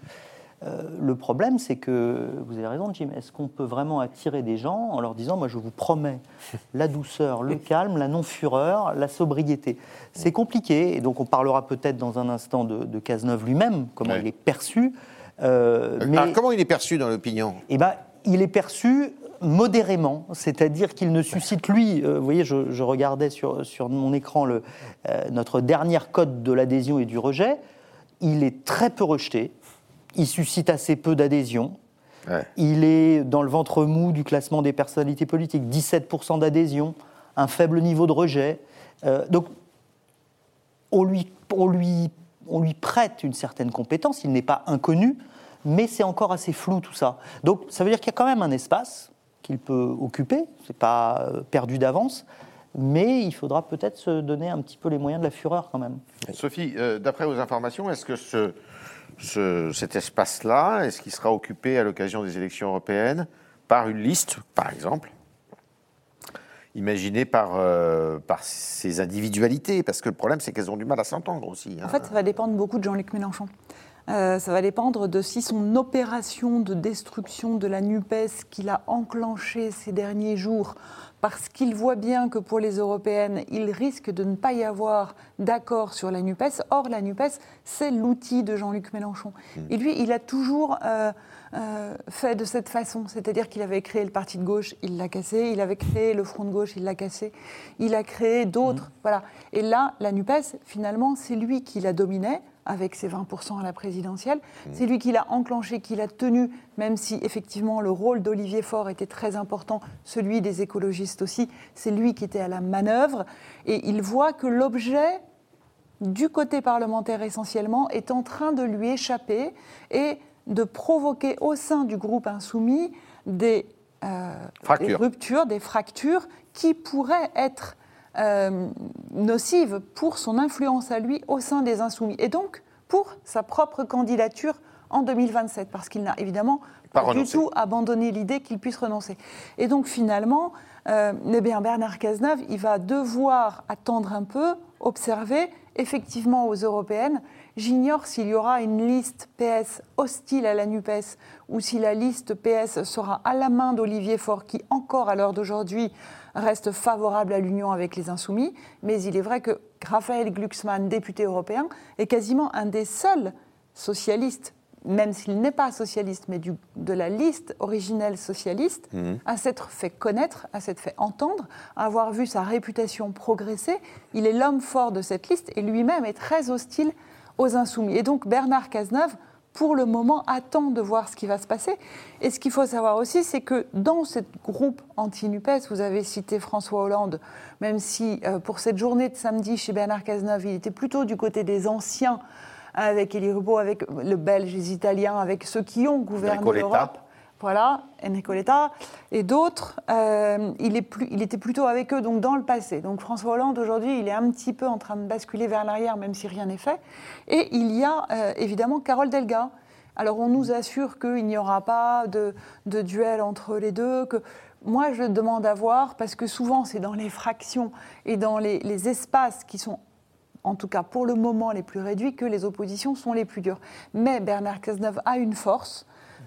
Euh, le problème, c'est que, vous avez raison Jim, est-ce qu'on peut vraiment attirer des gens en leur disant, moi je vous promets la douceur, le calme, la non-fureur, la sobriété C'est compliqué, et donc on parlera peut-être dans un instant de, de Cazeneuve lui-même, comment Ouais. il est perçu. euh, mais Alors, comment il est perçu dans l'opinion? Eh ben, il est perçu modérément, c'est-à-dire qu'il ne suscite, lui, euh, vous voyez, je, je regardais sur, sur mon écran le, euh, notre dernière cote de l'adhésion et du rejet, il est très peu rejeté, il suscite assez peu d'adhésion, Ouais. il est dans le ventre mou du classement des personnalités politiques, 17% d'adhésion, un faible niveau de rejet. Euh, donc, on lui, on, lui, on lui prête une certaine compétence, il n'est pas inconnu, mais c'est encore assez flou tout ça. Donc, ça veut dire qu'il y a quand même un espace qu'il peut occuper, c'est pas euh, perdu d'avance, mais il faudra peut-être se donner un petit peu les moyens de la fureur quand même. Sophie, euh, d'après vos informations, est-ce que ce, ce- cet espace-là, est-ce qu'il sera occupé à l'occasion des élections européennes par une liste, par exemple, imaginée par, euh, par ces individualités Parce que le problème, c'est qu'elles ont du mal à s'entendre aussi. hein. En fait, ça va dépendre beaucoup de Jean-Luc Mélenchon. Euh, ça va dépendre de si son opération de destruction de la NUPES qu'il a enclenchée ces derniers jours, parce qu'il voit bien que pour les européennes, il risque de ne pas y avoir d'accord sur la NUPES. Or, la NUPES, c'est l'outil de Jean-Luc Mélenchon. Et lui, il a toujours euh, euh, fait de cette façon. C'est-à-dire qu'il avait créé le parti de gauche, il l'a cassé. Il avait créé le front de gauche, il l'a cassé. Il a créé d'autres. Voilà. Et là, la NUPES, finalement, c'est lui qui la dominait avec ses 20% à la présidentielle. C'est lui qui l'a enclenché, qui l'a tenu, même si effectivement le rôle d'Olivier Faure était très important, celui des écologistes aussi. C'est lui qui était à la manœuvre. Et il voit que l'objet du côté parlementaire essentiellement, est en train de lui échapper et de provoquer au sein du groupe insoumis des, euh, des ruptures, des fractures qui pourraient être euh, nocives pour son influence à lui au sein des insoumis et donc pour sa propre candidature en 2027, parce qu'il n'a évidemment Pas pas, du tout abandonné l'idée qu'il puisse renoncer. Et donc finalement, euh, eh bien, Bernard Cazeneuve, il va devoir attendre un peu, observer, effectivement aux européennes. J'ignore s'il y aura une liste PS hostile à la NUPES ou si la liste PS sera à la main d'Olivier Faure, qui encore à l'heure d'aujourd'hui reste favorable à l'union avec les insoumis. Mais il est vrai que Raphaël Glucksmann, député européen, est quasiment un des seuls socialistes, même s'il n'est pas socialiste, mais du- de la liste originelle socialiste, à s'être fait connaître, à s'être fait entendre, à avoir vu sa réputation progresser. Il est l'homme fort de cette liste et lui-même est très hostile aux insoumis. Et donc Bernard Cazeneuve, pour le moment, attend de voir ce qui va se passer. Et ce qu'il faut savoir aussi, c'est que dans ce groupe anti-NUPES, vous avez cité François Hollande, même si euh, pour cette journée de samedi chez Bernard Cazeneuve, il était plutôt du côté des anciens, avec Elie Rubaud, avec le Belge, les Italiens, avec ceux qui ont gouverné l'Europe. Voilà, Enrico Letta et d'autres, euh, il, était plutôt avec eux donc dans le passé. Donc François Hollande aujourd'hui, il est un petit peu en train de basculer vers l'arrière, même si rien n'est fait. Et il y a euh, évidemment Carole Delga. Alors on nous assure qu'il n'y aura pas de, duel entre les deux. Que moi je demande à voir parce que souvent c'est dans les fractions et dans les espaces qui sont en tout cas pour le moment les plus réduits, que les oppositions sont les plus dures. Mais Bernard Cazeneuve a une force,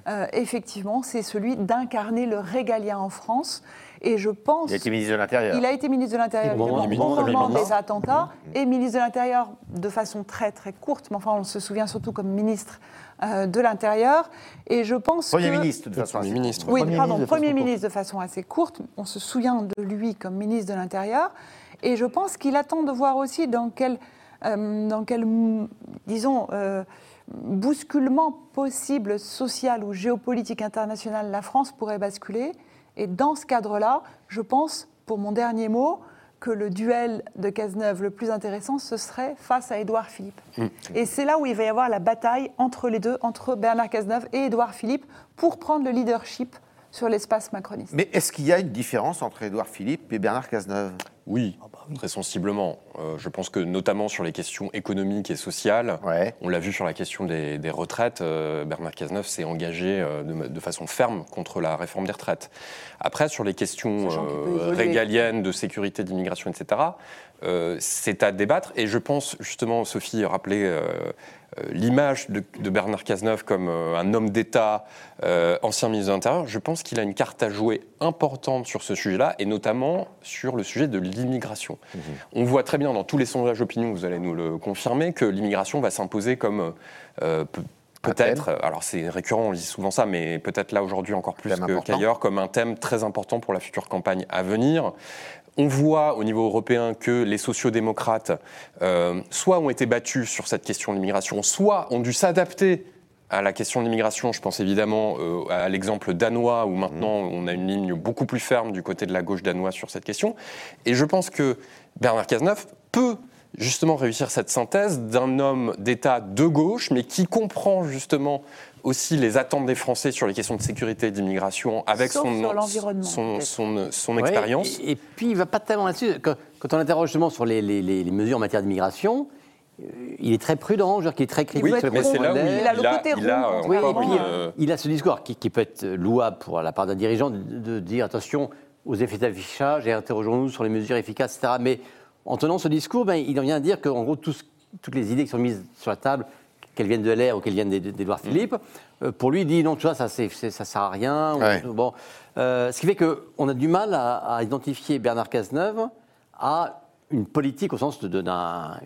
euh, effectivement, c'est celui d'incarner le régalien en France. Et je pense. Il a été ministre de l'Intérieur. Il a été ministre de l'Intérieur au moment des attentats et ministre de l'Intérieur de façon très très courte, mais enfin on se souvient surtout comme ministre euh, de l'Intérieur. Et je pense Premier que... ministre, de façon. Premier assez ministre. Oui, Premier pardon, ministre Premier ministre de façon assez courte. On se souvient de lui comme ministre de l'Intérieur. Et je pense qu'il attend de voir aussi dans quel, euh, dans quel disons, euh, bousculement possible social ou géopolitique international la France pourrait basculer. Et dans ce cadre-là, je pense, pour mon dernier mot, que le duel de Cazeneuve le plus intéressant, ce serait face à Édouard Philippe. Et c'est là où il va y avoir la bataille entre les deux, entre Bernard Cazeneuve et Édouard Philippe, pour prendre le leadership sur l'espace macroniste. Mais est-ce qu'il y a une différence entre Édouard Philippe et Bernard Cazeneuve? Oui, Ah bah très sensiblement. Euh, je pense que notamment sur les questions économiques et sociales, Ouais. on l'a vu sur la question des, des retraites, euh, Bernard Cazeneuve s'est engagé euh, de, de façon ferme contre la réforme des retraites. Après, sur les questions euh, régaliennes, de sécurité, d'immigration, etc., euh, c'est à débattre. Et je pense, justement, Sophie rappelait euh, euh, l'image de, de Bernard Cazeneuve comme euh, un homme d'État, euh, ancien ministre de l'Intérieur. Je pense qu'il a une carte à jouer importante sur ce sujet-là, et notamment sur le sujet de l'immigration. On voit très bien dans tous les sondages d'opinion, vous allez nous le confirmer, que l'immigration va s'imposer comme pe- peut-être, alors c'est récurrent, on dit souvent ça, mais peut-être là aujourd'hui encore plus qu'ailleurs, comme un thème très important pour la future campagne à venir. On voit au niveau européen que les sociodémocrates, euh, soit ont été battus sur cette question de l'immigration, soit ont dû s'adapter à la question de l'immigration. Je pense évidemment euh, à l'exemple danois, où maintenant on a une ligne beaucoup plus ferme du côté de la gauche danoise sur cette question. Et je pense que Bernard Cazeneuve peut justement réussir cette synthèse d'un homme d'État de gauche, mais qui comprend justement aussi les attentes des Français sur les questions de sécurité et d'immigration avec Sauf son, son, son, son Ouais, expérience. Et, et puis, il va pas tellement là-dessus. Quand, quand on l'interroge justement sur les, les- les- les mesures en matière d'immigration, euh, il est très prudent, je veux dire qu'il est très critique Oui, mais c'est là où. Il a le côté il a, rond, euh, Oui, puis une, euh, euh, il a ce discours qui, qui peut être louable pour la part d'un dirigeant de, de dire attention aux effets d'affichage et interrogeons-nous sur les mesures efficaces, etc. Mais en tenant ce discours, ben, il en vient à dire qu'en gros, tout ce- toutes les idées qui sont mises sur la table, qu'elles viennent de l'air ou qu'elles viennent d'É- d'Édouard Philippe, euh, pour lui, il dit non, tu vois, ça, ça sert à rien. ou- Ouais. bon, Euh, ce qui fait qu'on a du mal à, à identifier Bernard Cazeneuve à une politique au sens d'un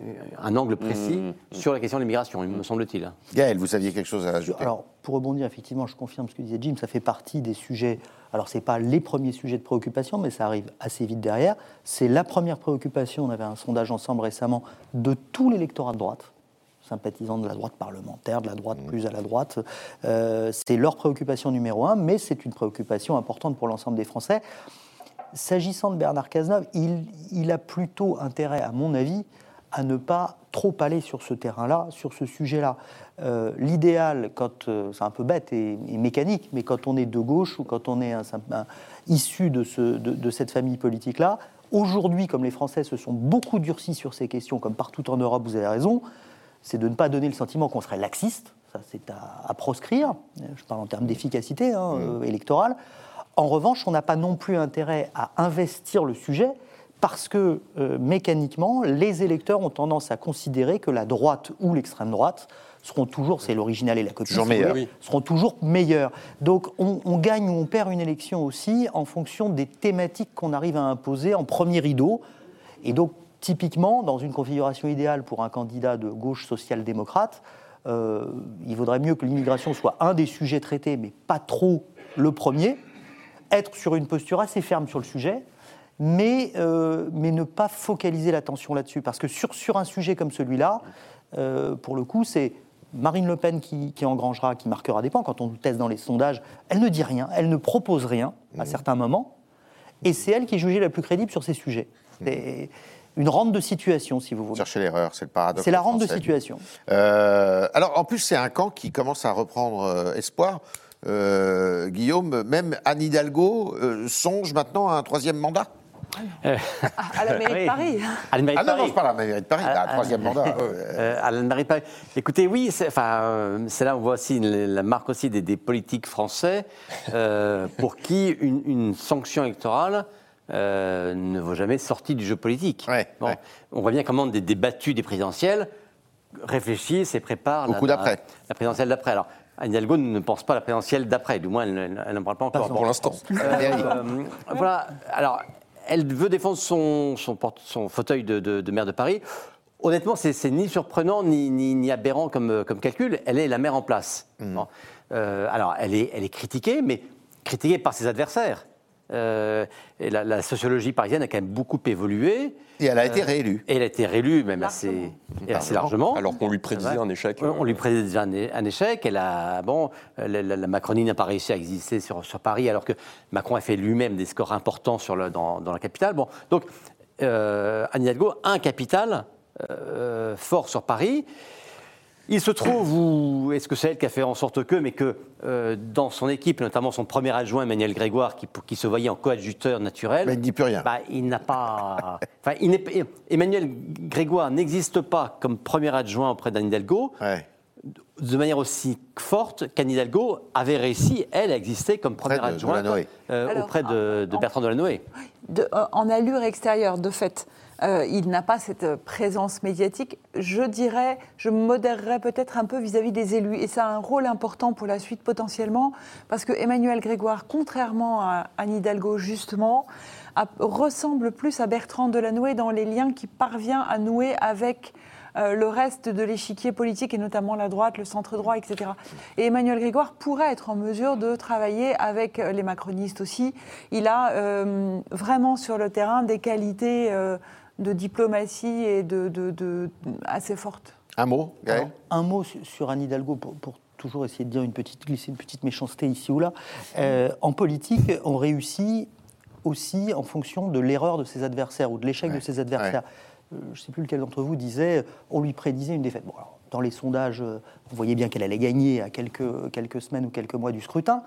un angle précis sur la question de l'immigration, il me semble-t-il. Gaël, vous aviez quelque chose à ajouter? Alors, pour rebondir, effectivement, je confirme ce que disait Jim, ça fait partie des sujets. Alors, ce n'est pas les premiers sujets de préoccupation, mais ça arrive assez vite derrière. C'est la première préoccupation. On avait un sondage ensemble récemment de tout l'électorat de droite, sympathisants de la droite parlementaire, de la droite plus à la droite. Euh, c'est leur préoccupation numéro un, mais c'est une préoccupation importante pour l'ensemble des Français. S'agissant de Bernard Cazeneuve, il, il a plutôt intérêt, à mon avis, à ne pas trop aller sur ce terrain-là, sur ce sujet-là. Euh, L'idéal, quand euh, c'est un peu bête et, et mécanique, mais quand on est de gauche ou quand on est un, un- issu de, ce- de- de cette famille politique-là, aujourd'hui, comme les Français se sont beaucoup durcis sur ces questions, comme partout en Europe, vous avez raison, c'est de ne pas donner le sentiment qu'on serait laxiste. Ça, c'est à, à proscrire. Je parle en termes d'efficacité hein, euh, électorale. En revanche, on n'a pas non plus intérêt à investir le sujet parce que euh, mécaniquement, les électeurs ont tendance à considérer que la droite ou l'extrême droite seront toujours, c'est l'original et la copie, Toujours Oui. seront toujours meilleurs. Donc on, on gagne ou on perd une élection aussi en fonction des thématiques qu'on arrive à imposer en premier rideau. Et donc typiquement, dans une configuration idéale pour un candidat de gauche social-démocrate, euh, il vaudrait mieux que l'immigration soit un des sujets traités, mais pas trop le premier être sur une posture assez ferme sur le sujet, mais, euh, mais ne pas focaliser l'attention là-dessus. Parce que sur, sur un sujet comme celui-là, euh, pour le coup, c'est Marine Le Pen qui, qui engrangera, qui marquera des points. Quand on teste dans les sondages, elle ne dit rien, elle ne propose rien à certains moments, et c'est elle qui est jugée la plus crédible sur ces sujets. C'est une rente de situation, si vous voulez. Chercher l'erreur, c'est le paradoxe. C'est la rente de situation. Euh, alors, en plus, c'est un camp qui commence à reprendre euh, espoir. Euh, Guillaume, même Anne Hidalgo euh, songe maintenant à un troisième mandat? À, à la mairie de Paris. À la mairie Ah non, non, Paris. c'est pas la mairie de Paris, un Ah, troisième mandat. euh, à la mairie de Paris. Écoutez, oui, c'est enfin, euh, c'est là où on voit aussi la la marque aussi des, des politiques français euh, pour qui une, une sanction électorale euh, ne vaut jamais sortie du jeu politique. Ouais, Bon, ouais. On voit bien comment des, des battus des présidentielles réfléchissent et préparent la, la, la présidentielle d'après. Alors, Anne Hidalgo ne pense pas à la présidentielle d'après, du moins elle, n'en parle pas encore. Pour l'instant. Euh, voilà. Alors, elle veut défendre son, son, porte- son fauteuil de, de- de maire de Paris. Honnêtement, c'est ni surprenant ni, ni- ni aberrant comme, comme calcul. Elle est la maire en place. Bon. Euh, alors, elle est, elle est critiquée, mais critiquée par ses adversaires. Euh, et la, la sociologie parisienne a quand même beaucoup évolué. Et elle a été réélue. Et elle a été réélue même assez, et assez largement. Alors qu'on lui prédisait un échec. Euh, On lui prédisait un, un échec. Elle a, bon, la, la- la Macronie n'a pas réussi à exister sur, sur Paris, alors que Macron a fait lui-même des scores importants sur le, dans, dans la capitale. Bon, donc, euh, Anne Hidalgo, un capital euh, fort sur Paris. Il se trouve, ou est-ce que c'est elle qui a fait en sorte que, mais que euh, dans son équipe, notamment son premier adjoint, Emmanuel Grégoire, qui, qui se voyait en coadjuteur naturel, Mais il ne dit plus rien. bah, il n'a pas. Enfin, il Emmanuel Grégoire n'existe pas comme premier adjoint auprès d'Anne Hidalgo Ouais. de manière aussi forte qu'Anne Hidalgo avait réussi, elle, à exister comme première de- de adjointe Delanoë. euh, Alors, auprès de, de en- Bertrand Delanoë. De- euh, en allure extérieure, de fait, euh, il n'a pas cette présence médiatique. Je dirais, je modérerais peut-être un peu vis-à-vis des élus. Et ça a un rôle important pour la suite potentiellement, parce que Emmanuel Grégoire, contrairement à Anne Hidalgo, justement, ressemble plus à Bertrand Delanoë dans les liens qu'il parvient à nouer avec euh, le reste de l'échiquier politique, et notamment la droite, le centre-droit, etc. Et Emmanuel Grégoire pourrait être en mesure de travailler avec euh, les macronistes aussi. Il a vraiment sur le terrain des qualités de diplomatie et de, de- de- assez fortes. Un mot, Gaël? Alors, un mot su- sur Anne Hidalgo pour, pour toujours essayer de dire une petite, glisser une petite méchanceté ici ou là. Euh, en politique, on réussit aussi en fonction de l'erreur de ses adversaires ou de l'échec de ses adversaires. Euh, je ne sais plus lequel d'entre vous disait, on lui prédisait une défaite. Bon, alors, dans les sondages, euh, vous voyez bien qu'elle allait gagner à quelques, quelques semaines ou quelques mois du scrutin.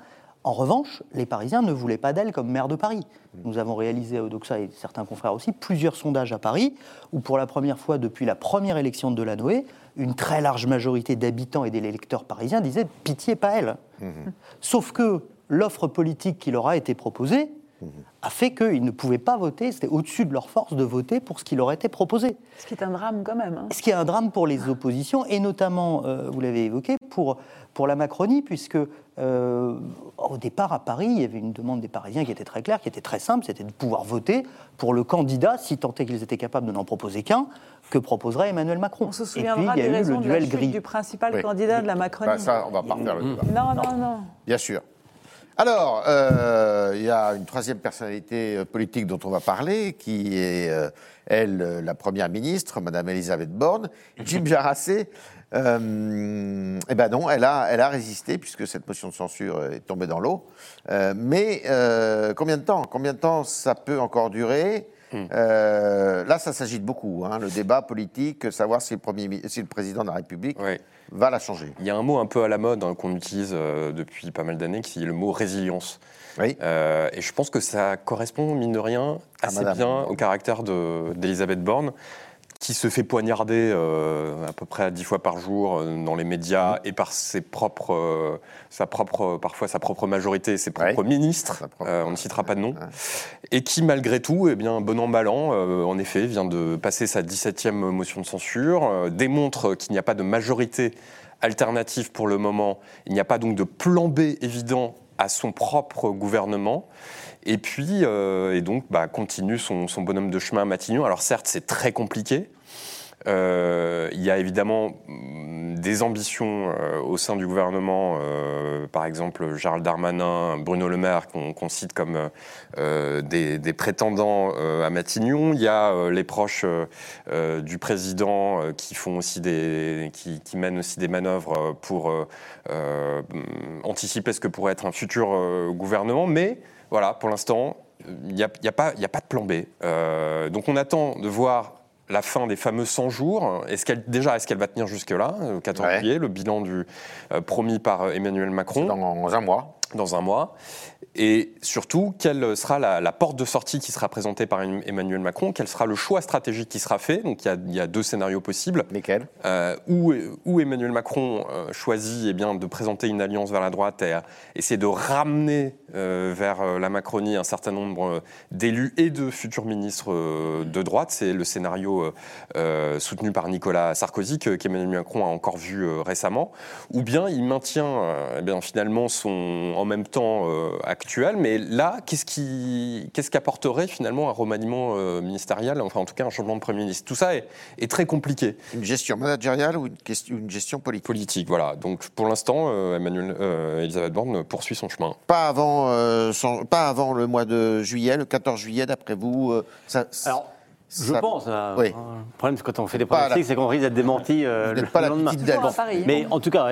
En revanche, les Parisiens ne voulaient pas d'elle comme maire de Paris. Nous avons réalisé à Odoxa et certains confrères aussi plusieurs sondages à Paris où, pour la première fois depuis la première élection de Delanoë, une très large majorité d'habitants et d'électeurs parisiens disaient pitié, pas elle. Sauf que l'offre politique qui leur a été proposée a fait qu'ils ne pouvaient pas voter, c'était au-dessus de leur force de voter pour ce qui leur était proposé. Ce qui est un drame quand même. hein. Ce qui est un drame pour les oppositions, et notamment, euh, vous l'avez évoqué, pour, pour la Macronie, puisque euh, au départ, à Paris, il y avait une demande des Parisiens qui était très claire, qui était très simple, c'était de pouvoir voter pour le candidat, si tant est qu'ils étaient capables de n'en proposer qu'un, que proposerait Emmanuel Macron. On se et puis, souviendra il y a des eu le raisons de la duel gris. du principal Oui. candidat de la Macronie. Bah, Ça, on va pas refaire le débat. non, non, non. Bien sûr. Alors, euh, il y a une troisième personnalité euh, politique dont on va parler, qui est, euh, elle, la première ministre, Madame Elisabeth Borne. Jim Jarassé, euh, eh ben non, elle a, elle a résisté, puisque cette motion de censure est tombée dans l'eau. Euh, mais euh, combien de temps? Combien de temps ça peut encore durer? Euh, Là, ça s'agite beaucoup, hein, le débat politique, savoir si le, premier, mi- si le président de la République va la changer. Il y a un mot un peu à la mode hein, qu'on utilise euh, depuis pas mal d'années, qui est le mot résilience. Oui. Euh, et je pense que ça correspond, mine de rien, assez bien au caractère de- d'Elisabeth Borne, qui se fait poignarder euh, à peu près dix fois par jour euh, dans les médias et par ses propres, euh, sa propre, parfois sa propre majorité, ses propres Ouais. ministres, propre- on ne citera pas de nom, Ouais. et qui malgré tout, eh bien, bon an, mal an, en effet, vient de passer sa 17e motion de censure, démontre qu'il n'y a pas de majorité alternative pour le moment, il n'y a pas donc de plan B évident à son propre gouvernement. Et puis, euh, et donc, bah, continue son, bonhomme de chemin à Matignon. Alors certes, c'est très compliqué. Euh, il y a évidemment mm, des ambitions euh, au sein du gouvernement, par exemple Gérald Darmanin, Bruno Le Maire, qu'on cite comme des, des, prétendants à Matignon. Il y a les proches du président qui font aussi des, qui, qui, mènent aussi des manœuvres pour anticiper ce que pourrait être un futur gouvernement. Mais voilà, pour l'instant, il n'y a, a, pas, a, pas de plan B. donc on attend de voir la fin des fameux 100 jours. Est-ce qu'elle, déjà, est-ce qu'elle va tenir jusque-là, au 14 juillet, le bilan du, euh, promis par euh, Emmanuel Macron? Dans un mois. Dans un mois. Et surtout, quelle sera la, porte de sortie qui sera présentée par Emmanuel Macron? Quel sera le choix stratégique qui sera fait? Donc il y, a, deux scénarios possibles. Lesquels? Euh, où, où, Emmanuel Macron euh, choisit eh bien, de présenter une alliance vers la droite et essayer de ramener euh, vers la Macronie un certain nombre d'élus et de futurs ministres de droite. C'est le scénario soutenu par Nicolas Sarkozy qu'Emmanuel Macron a encore vu récemment. Ou bien il maintient eh bien, finalement son en même temps actuel mais là, qu'est-ce qui, qu'est-ce qu'apporterait finalement un remaniement euh, ministériel, enfin en tout cas un changement de Premier ministre? Tout ça est, est, très compliqué. Une gestion managériale ou une, question, une gestion politique? Politique, voilà. Donc pour l'instant, euh, Emmanuel, euh, Elisabeth Borne poursuit son chemin. Pas avant, pas avant le mois de juillet, le 14 juillet, d'après vous ça, Alors, je pense. Le problème, c'est quand on fait des pronostics, c'est qu'on risque d'être démenti euh, le pas lendemain. Mais en tout cas,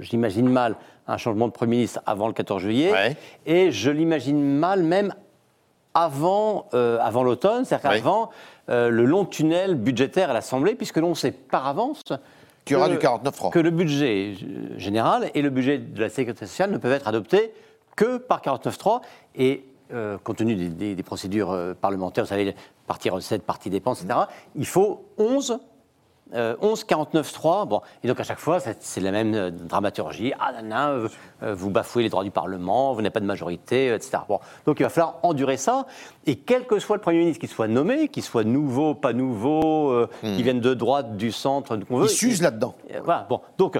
j'imagine mal un changement de Premier ministre avant le 14 juillet. Et je l'imagine mal même avant, euh, avant l'automne, c'est-à-dire avant euh, le long tunnel budgétaire à l'Assemblée, puisque l'on sait par avance qu'il y aura du 49 francs. Que le budget général et le budget de la sécurité sociale ne peuvent être adoptés que par 49.3. Et euh, compte tenu des, procédures euh, parlementaires, vous savez, partie recette, partie dépenses, etc., il faut 11 11, 49, 3. Bon, et donc à chaque fois, c'est la même euh, dramaturgie. Ah, vous bafouez les droits du Parlement, vous n'avez pas de majorité, etc. Bon, donc il va falloir endurer ça. Et quel que soit le Premier ministre qui soit nommé, qu'il soit nouveau, pas nouveau, qui hmm. vienne de droite, du centre, qu'on veut. Il s'use là-dedans. Voilà, bon. Donc,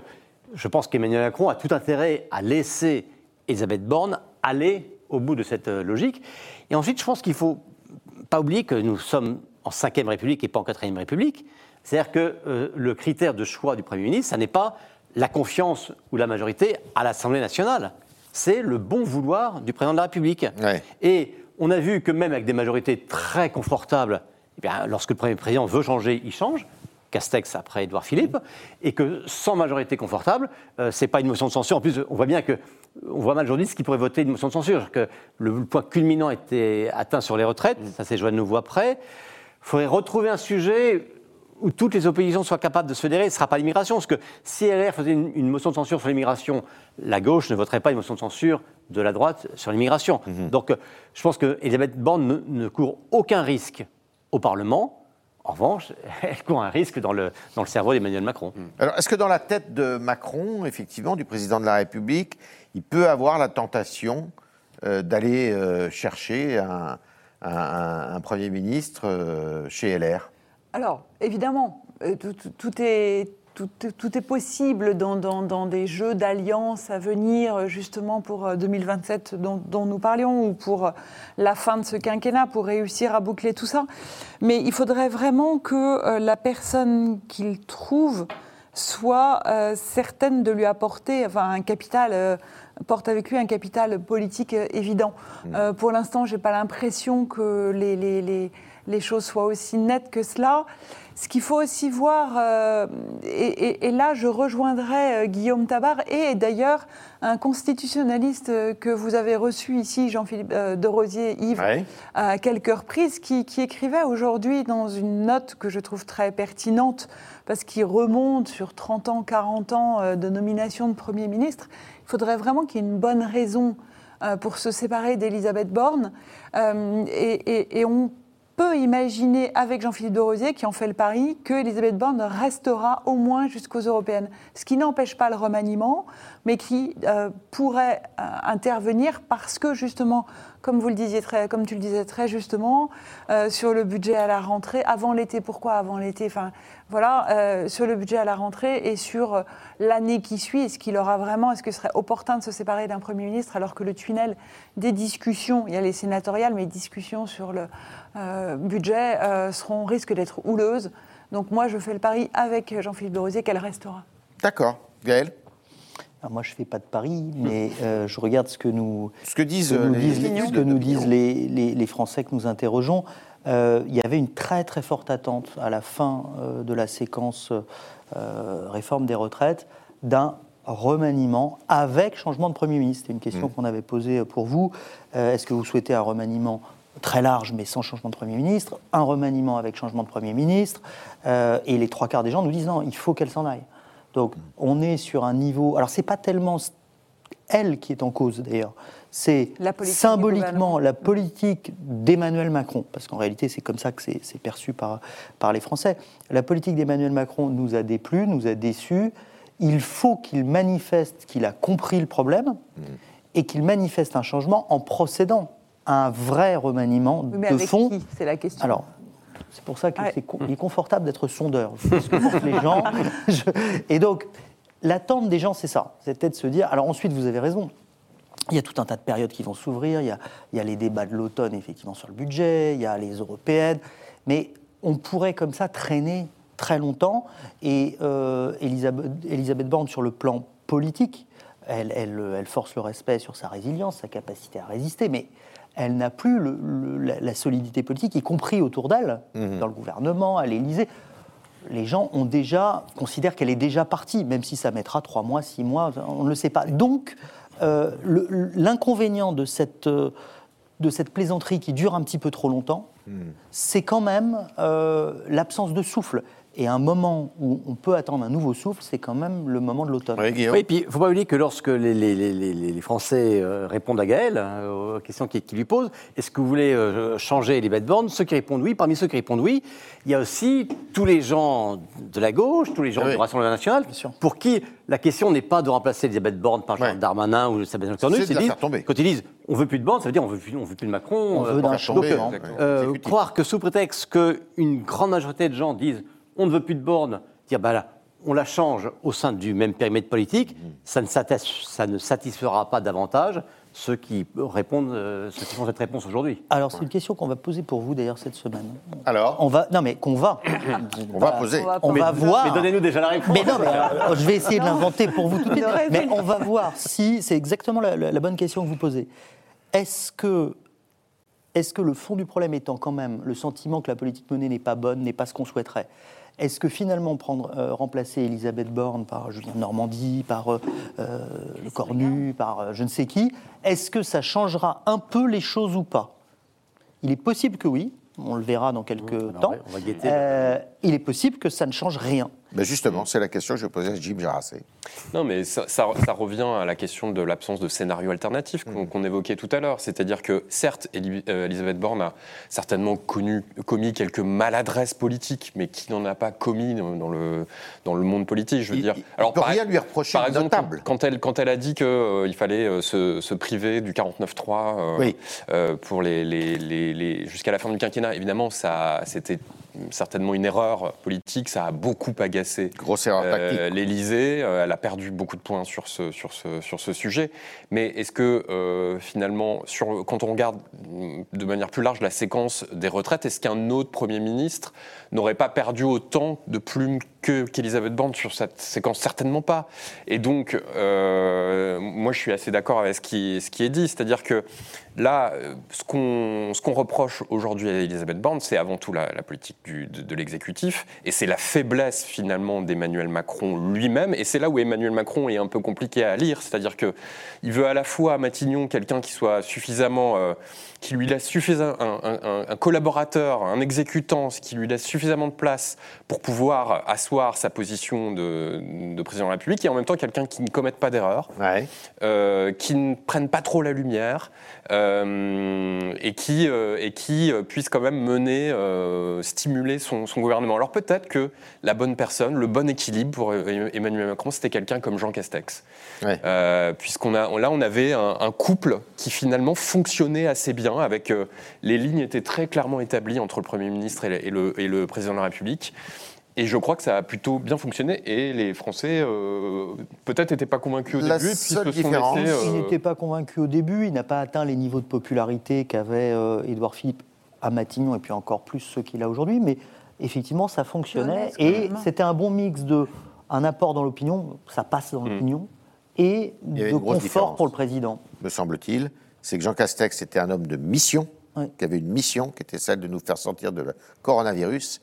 je pense qu'Emmanuel Macron a tout intérêt à laisser Elisabeth Borne aller au bout de cette euh, logique. Et ensuite, je pense qu'il ne faut pas oublier que nous sommes en 5 République et pas en 4 République. C'est-à-dire que euh, le critère de choix du Premier ministre, ce n'est pas la confiance ou la majorité à l'Assemblée nationale. C'est le bon vouloir du président de la République. Et on a vu que même avec des majorités très confortables, eh bien, lorsque le Premier président veut changer, il change. Castex après Édouard Philippe, et que sans majorité confortable, euh, ce n'est pas une motion de censure. En plus, on voit bien que on voit mal aujourd'hui ce qui pourrait voter une motion de censure. Que le point culminant était atteint sur les retraites, mm. ça c'est joint de nouveau après. Il faudrait retrouver un sujet où toutes les oppositions soient capables de se fédérer, ce ne sera pas l'immigration. Parce que si LR faisait une, motion de censure sur l'immigration, la gauche ne voterait pas une motion de censure de la droite sur l'immigration. Mm-hmm. Donc je pense qu'Elisabeth Borne ne court aucun risque au Parlement en revanche, elle court un risque dans le, dans le cerveau d'Emmanuel Macron. Hmm. Alors, est-ce que dans la tête de Macron, effectivement, du président de la République, il peut avoir la tentation euh, d'aller euh, chercher un, Premier ministre euh, chez LR Alors, évidemment, tout, est, tout, est possible dans, des jeux d'alliance à venir, justement pour 2027 euh, dont, nous parlions, ou pour euh, la fin de ce quinquennat, pour réussir à boucler tout ça. Mais il faudrait vraiment que euh, la personne qu'il trouve soit certaine de lui apporter enfin, un capital. porte avec lui un capital politique évident. Mmh. pour l'instant, je n'ai pas l'impression que les, les, les, choses soient aussi nettes que cela. Ce qu'il faut aussi voir, euh, et, là je rejoindrai euh, Guillaume Tabar et d'ailleurs un constitutionnaliste euh, que vous avez reçu ici, Jean-Philippe de Rosier, Yves, à quelques reprises, qui, écrivait aujourd'hui dans une note que je trouve très pertinente, parce qu'il remonte sur 30 ans, 40 ans de nomination de Premier ministre, il faudrait vraiment qu'il y ait une bonne raison pour se séparer d'Elisabeth Borne. et, et, on peut imaginer avec Jean-Philippe de Rosier, qui en fait le pari, que Elisabeth Borne restera au moins jusqu'aux européennes. Ce qui n'empêche pas le remaniement, mais qui euh, pourrait euh, intervenir parce que justement, comme vous le disiez très, comme tu le disais très justement, euh, sur le budget à la rentrée, avant l'été. Pourquoi avant l'été Enfin, voilà, sur le budget à la rentrée et sur l'année qui suit. Est-ce qu'il aura vraiment, est-ce que ce serait opportun de se séparer d'un premier ministre alors que le tunnel des discussions, il y a les sénatoriales, mais discussions sur le budget seront risquent d'être houleuses. Donc moi, je fais le pari avec Jean-Philippe de Rosier qu'elle restera. D'accord. Gaël Alors moi, je ne fais pas de pari, mais euh, je regarde ce que nous, Ce que disent, ce que euh, nous les, disent, les ce que nous d'opinion. disent les, les- les Français que nous interrogeons. Euh, il y avait une très très forte attente à la fin euh, de la séquence euh, réforme des retraites d'un remaniement avec changement de Premier ministre. C'est une question qu'on avait posée pour vous. Euh, Est-ce que vous souhaitez un remaniement très large mais sans changement de Premier ministre Un remaniement avec changement de Premier ministre Euh, Et les trois quarts des gens nous disent non, il faut qu'elle s'en aille. Donc on est sur un niveau... Alors c'est pas tellement elle qui est en cause d'ailleurs. C'est symboliquement la politique d'Emmanuel Macron, parce qu'en réalité c'est comme ça que c'est perçu par, par les Français. La politique d'Emmanuel Macron nous a déplu, nous a déçus. Il faut qu'il manifeste qu'il a compris le problème et qu'il manifeste un changement en procédant un vrai remaniement Oui, mais de avec fond. C'est la question. Alors, c'est pour ça qu'il Ouais. est confortable d'être sondeur. Ce que pensent les gens. Je- Et donc, l'attente des gens, c'est ça. C'est peut-être de se dire. Alors ensuite, vous avez raison. Il y a tout un tas de périodes qui vont s'ouvrir. Il, y a- il y a les débats de l'automne, effectivement, sur le budget. Il y a les européennes. Mais on pourrait comme ça traîner très longtemps. Et euh, Elisabeth, Elisabeth Borne, sur le plan politique, elle, elle- elle force le respect sur sa résilience, sa capacité à résister. Mais elle n'a plus le- le- la, la solidité politique, y compris autour d'elle, dans le gouvernement, à l'Élysée. Les gens ont déjà, considèrent qu'elle est déjà partie, même si ça mettra trois mois, six mois, on ne le sait pas. Donc, euh, l'inconvénient de cette, euh, de cette plaisanterie qui dure un petit peu trop longtemps, c'est quand même euh, l'absence de souffle. Et un moment où on peut attendre un nouveau souffle, c'est quand même le moment de l'automne. Oui, et puis il ne faut pas oublier que lorsque les, les- les- les- les Français euh, répondent à Gaël, hein, aux questions qu'il lui pose, est-ce que vous voulez euh, changer Elisabeth Borne Ceux qui répondent oui, parmi ceux qui répondent oui, il y a aussi tous les gens de la gauche, tous les gens Ah oui. du Rassemblement national, pour qui la question n'est pas de remplacer Elisabeth Borne par Jean. Darmanin ou Sabine C'est faire tomber. Quand ils disent on veut plus de Borne, ça veut dire on veut plus, on veut plus de Macron. On euh, veut tomber, changement. hein. euh, croire que sous prétexte qu'une grande majorité de gens disent on ne veut plus de borne, dire bah là, on la change au sein du même périmètre politique, ça, ne satis- ça ne satisfera pas davantage ceux qui répondent, euh, ceux qui font cette réponse aujourd'hui. Alors, c'est une question qu'on va poser pour vous d'ailleurs cette semaine. Alors, On va, non mais qu'on va. on va poser. On va On va voir. Mais donnez-nous déjà la réponse. Mais non, mais alors, je vais essayer de l'inventer pour vous tout de suite. Mais on va voir si c'est exactement la, la- la bonne question que vous posez. Est-ce que, est-ce que le fond du problème étant quand même le sentiment que la politique menée n'est pas bonne, n'est pas ce qu'on souhaiterait est-ce que finalement prendre, euh, remplacer Elisabeth Borne par Julien Normandie, par euh, euh, Le Cornu, par euh, je ne sais qui, est-ce que ça changera un peu les choses ou pas? Il est possible que oui, on le verra dans quelques on va- temps. on va guetter. Euh, il est possible que ça ne change rien. Ben justement, c'est la question que je posais à Jim Jarassé. Non, mais ça, ça- ça revient à la question de l'absence de scénario alternatif qu'on qu'on évoquait tout à l'heure. C'est-à-dire que, certes, euh, Elisabeth Borne a certainement connu, commis quelques maladresses politiques, mais qui n'en a pas commis dans le, dans le monde politique, je veux Il- dire. il- on peut par- rien lui reprocher Par exemple, notable. quand elle, quand elle a dit qu'il fallait euh, se, se priver du 49.3 euh, Oui. euh, pour les, les- les- les- jusqu'à la fin du quinquennat, évidemment, ça, c'était certainement une erreur politique, ça a beaucoup agacé Grosse erreur tactique. euh, l'Élysée, euh, elle a perdu beaucoup de points sur ce, sur ce, sur ce sujet. Mais est-ce que euh, finalement, sur, quand on regarde de manière plus large la séquence des retraites, est-ce qu'un autre Premier ministre n'aurait pas perdu autant de plumes que- qu'Elisabeth Borne sur cette séquence Certainement pas. Et donc, euh, moi je suis assez d'accord avec ce qui, est dit, c'est-à-dire que là, euh, ce qu'on reproche aujourd'hui à Elisabeth Borne, c'est avant tout la, politique de, l'exécutif, et c'est la faiblesse finalement d'Emmanuel Macron lui-même, et c'est là où Emmanuel Macron est un peu compliqué à lire, c'est-à-dire que il veut à la fois à Matignon quelqu'un qui soit suffisamment, euh, qui lui laisse suffisamment un, collaborateur, un exécutant, qui lui laisse suffisamment de place pour pouvoir asseoir sa position de, de président de la République, et en même temps quelqu'un qui ne commette pas d'erreur, Ouais. euh, qui ne prennent pas trop la lumière euh, et qui, euh, et qui puissent quand même mener, stimuler son, son gouvernement. Alors peut-être que la bonne personne, le bon équilibre pour Emmanuel Macron, c'était quelqu'un comme Jean Castex. Ouais. Puisqu'on a, là, on avait un, un couple qui finalement fonctionnait assez bien, avec les lignes étaient très clairement établies entre le Premier ministre et le, et le- et le président de la République. Et je crois que ça a plutôt bien fonctionné et les Français euh, peut-être n'étaient pas convaincus au La début et puis se seule sont différence, laissés, Il euh, n'était pas convaincu au début, il n'a pas atteint les niveaux de popularité qu'avait euh, Édouard Philippe à Matignon, et puis encore plus ceux qu'il a aujourd'hui, mais effectivement, ça fonctionnait. Et c'était un bon mix de un apport dans l'opinion, ça passe dans l'opinion, et de confort pour le président. me semble-t-il, c'est que Jean Castex était un homme de mission, Oui. qui avait une mission qui était celle de nous faire sortir de le coronavirus.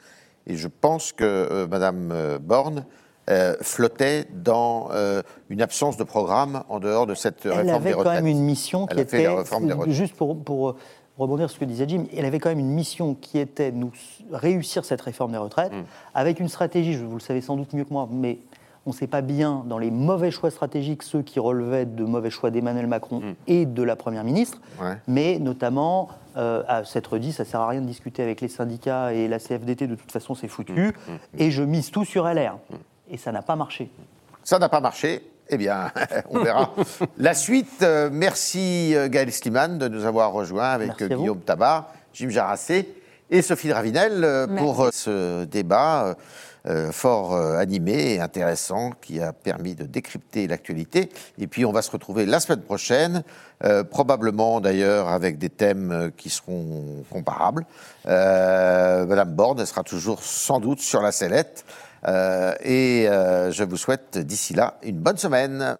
Et je pense que euh, Madame euh, Borne euh, flottait dans euh, une absence de programme en dehors de cette Elle réforme avait des quand retraites. même une mission qui Elle était, la des juste pour, pour rebondir sur ce que disait Jim, elle avait quand même une mission qui était de nous réussir cette réforme des retraites, Mm. avec une stratégie, je- vous le savez sans doute mieux que moi, mais on ne sait pas bien dans les mauvais choix stratégiques, ceux qui relevaient de mauvais choix d'Emmanuel Macron Mm. et de la Première ministre, Ouais. mais notamment, euh, à cette redit, ça ne sert à rien de discuter avec les syndicats et la CFDT, de toute façon c'est foutu, Mm. et je mise tout sur LR. Et ça n'a pas marché. Ça n'a pas marché. Eh bien, on verra la suite. Euh, merci euh, Gaël Sliman de nous avoir rejoints avec Merci. Guillaume Tabar, Jim Jarassé et Sophie Dravinel euh, pour euh, ce débat euh, fort euh, animé et intéressant qui a permis de décrypter l'actualité. Et puis, on va se retrouver la semaine prochaine, euh, probablement d'ailleurs avec des thèmes euh, qui seront comparables. Madame Borne sera toujours sans doute sur la sellette. Et je vous souhaite d'ici là une bonne semaine.